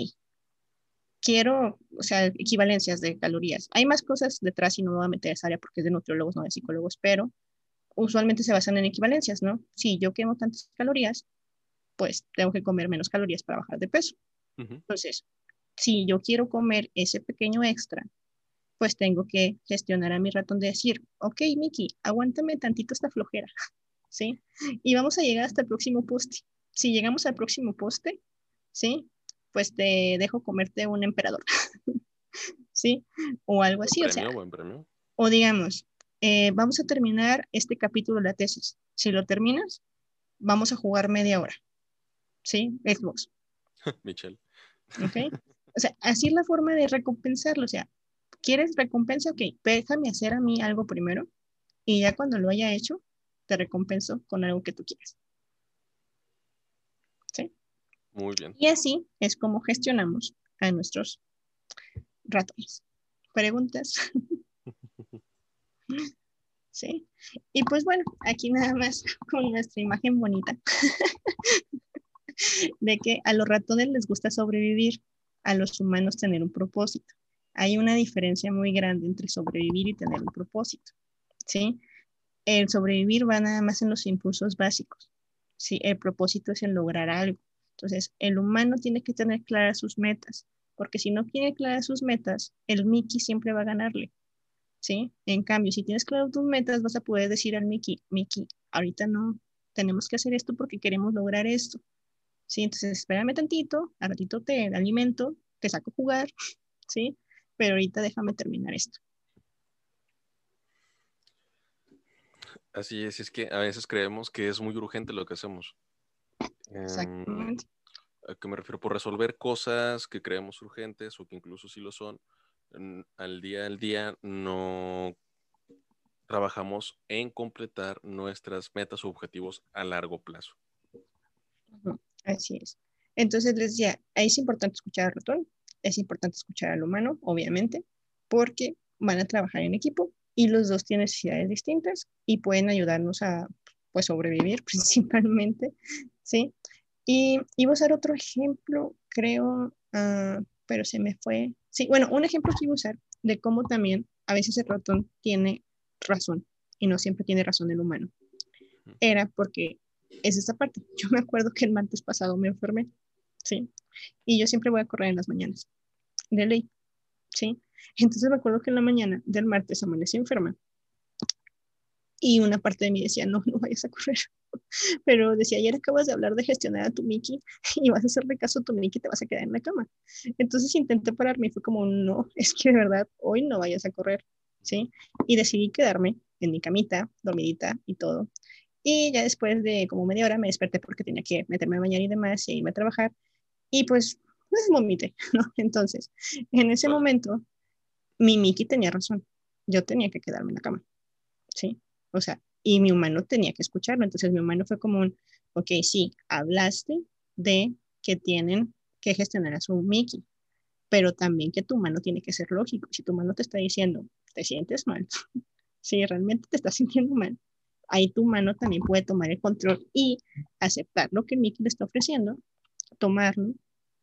quiero, o sea, equivalencias de calorías. Hay más cosas detrás y no me voy a meter a esa área porque es de nutriólogos, no de psicólogos, pero usualmente se basan en equivalencias, ¿no? Si yo quemo tantas calorías, pues tengo que comer menos calorías para bajar de peso. Entonces, si yo quiero comer ese pequeño extra, pues tengo que gestionar a mi ratón de decir, ok, Miki, aguántame tantito esta flojera, ¿sí? Y vamos a llegar hasta el próximo poste. Si llegamos al próximo poste, ¿sí? Pues te dejo comerte un emperador, ¿sí? O algo así, o sea. O digamos, eh, vamos a terminar este capítulo de la tesis. Si lo terminas, vamos a jugar media hora, ¿sí? Xbox. Michelle. ¿Ok? O sea, así es la forma de recompensarlo, o sea, ¿Quieres recompensa? Ok, déjame hacer a mí algo primero y ya cuando lo haya hecho, te recompenso con algo que tú quieras. ¿Sí? Muy bien. Y así es como gestionamos a nuestros ratones. ¿Preguntas? ¿Sí? Y pues bueno, aquí nada más con nuestra imagen bonita de que a los ratones les gusta sobrevivir, a los humanos tener un propósito hay una diferencia muy grande entre sobrevivir y tener un propósito, ¿sí? El sobrevivir va nada más en los impulsos básicos, ¿sí? El propósito es en lograr algo. Entonces, el humano tiene que tener claras sus metas, porque si no tiene claras sus metas, el Mickey siempre va a ganarle, ¿sí? En cambio, si tienes claras tus metas, vas a poder decir al Mickey, Mickey, ahorita no, tenemos que hacer esto porque queremos lograr esto, ¿sí? Entonces, espérame tantito, a ratito te alimento, te saco a jugar, ¿sí? Pero ahorita déjame terminar esto. Así es, es que a veces creemos que es muy urgente lo que hacemos. Exactamente. ¿A qué me refiero? Por resolver cosas que creemos urgentes o que incluso sí lo son, al día al día no trabajamos en completar nuestras metas o objetivos a largo plazo. Así es. Entonces les decía, es importante escuchar al ratón, es importante escuchar al humano, obviamente, porque van a trabajar en equipo y los dos tienen necesidades distintas y pueden ayudarnos a pues, sobrevivir principalmente, ¿sí? Y iba a usar otro ejemplo, creo, ah, pero se me fue. Sí, bueno, un ejemplo que iba a usar de cómo también a veces el ratón tiene razón y no siempre tiene razón el humano. Era porque es esta parte. Yo me acuerdo que el martes pasado me enfermé, ¿sí? Y yo siempre voy a correr en las mañanas, de ley, ¿sí? Entonces me acuerdo que en la mañana del martes amanecí enferma. Y una parte de mí decía, no, no vayas a correr. Pero decía, ayer acabas de hablar de gestionar a tu Mickey y vas a hacerle caso a tu Mickey y te vas a quedar en la cama. Entonces intenté pararme y fue como, no, es que de verdad, hoy no vayas a correr, ¿sí? Y decidí quedarme en mi camita, dormidita y todo. Y ya después de como media hora me desperté porque tenía que meterme a bañar y demás y irme a trabajar. Y pues, pues vomité, ¿no? Entonces, en ese momento, mi Miki tenía razón. Yo tenía que quedarme en la cama, ¿sí? O sea, y mi humano tenía que escucharlo. Entonces, mi humano fue como un, ok, sí, hablaste de que tienen que gestionar a su Miki, pero también que tu humano tiene que ser lógico. Si tu humano te está diciendo, te sientes mal, si realmente te estás sintiendo mal, ahí tu humano también puede tomar el control y aceptar lo que el Miki le está ofreciendo tomarlo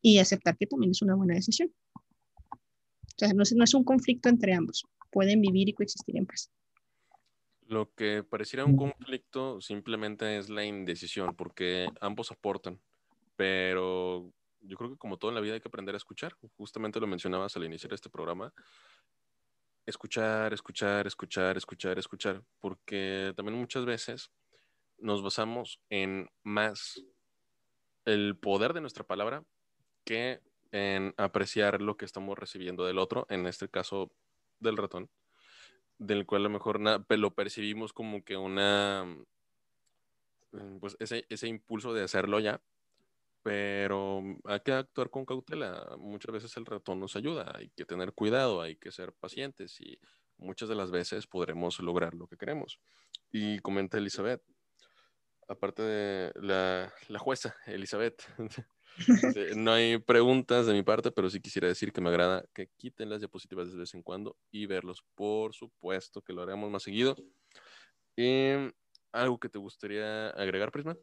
y aceptar que también es una buena decisión. O sea, no es, no es un conflicto entre ambos, pueden vivir y coexistir en paz. Lo que pareciera un conflicto simplemente es la indecisión, porque ambos aportan, pero yo creo que como todo en la vida hay que aprender a escuchar. Justamente lo mencionabas al iniciar este programa. Escuchar, escuchar, escuchar, escuchar, escuchar, porque también muchas veces nos basamos en más el poder de nuestra palabra que en apreciar lo que estamos recibiendo del otro, en este caso del ratón, del cual a lo mejor lo percibimos como que una, mm, pues ese, ese impulso de hacerlo ya, pero hay que actuar con cautela. Muchas veces el ratón nos ayuda, hay que tener cuidado, hay que ser pacientes y muchas de las veces podremos lograr lo que queremos. Y comenta Elizabeth, aparte de la, la jueza, Elizabeth. no hay preguntas de mi parte, pero sí quisiera decir que me agrada que quiten las diapositivas de vez en cuando y verlos. Por supuesto que lo haremos más seguido. ¿Algo que te gustaría agregar, Prisma?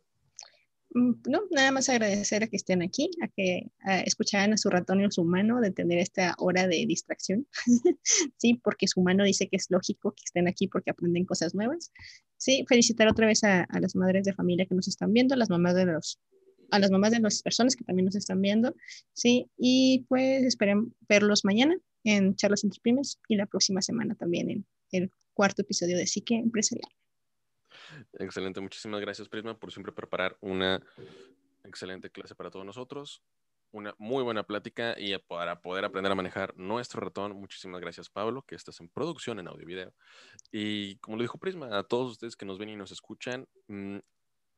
Mm, no, nada más agradecer a que estén aquí, a que escucharan a su ratón y a su humano de tener esta hora de distracción. sí, porque su humano dice que es lógico que estén aquí porque aprenden cosas nuevas. Sí, felicitar otra vez a, las madres de familia que nos están viendo, las mamás de los a las mamás de las personas que también nos están viendo, sí, y pues esperen verlos mañana en Charlas entre Pymes y la próxima semana también en el cuarto episodio de Psique Empresarial. Excelente, muchísimas gracias Prisma por siempre preparar una excelente clase para todos nosotros, una muy buena plática y para poder aprender a manejar nuestro ratón. Muchísimas gracias Pablo, que estás en producción en audio y video. Y como lo dijo Prisma, a todos ustedes que nos ven y nos escuchan, mm,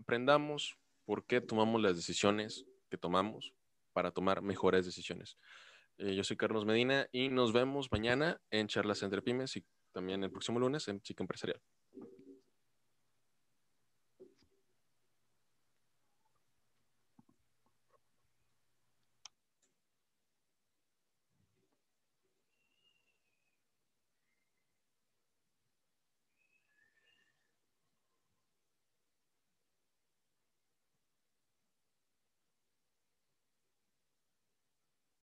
aprendamos por qué tomamos las decisiones que tomamos para tomar mejores decisiones. Eh, yo soy Carlos Medina y nos vemos mañana en Charlas entre Pymes y también el próximo lunes en Chica Empresarial.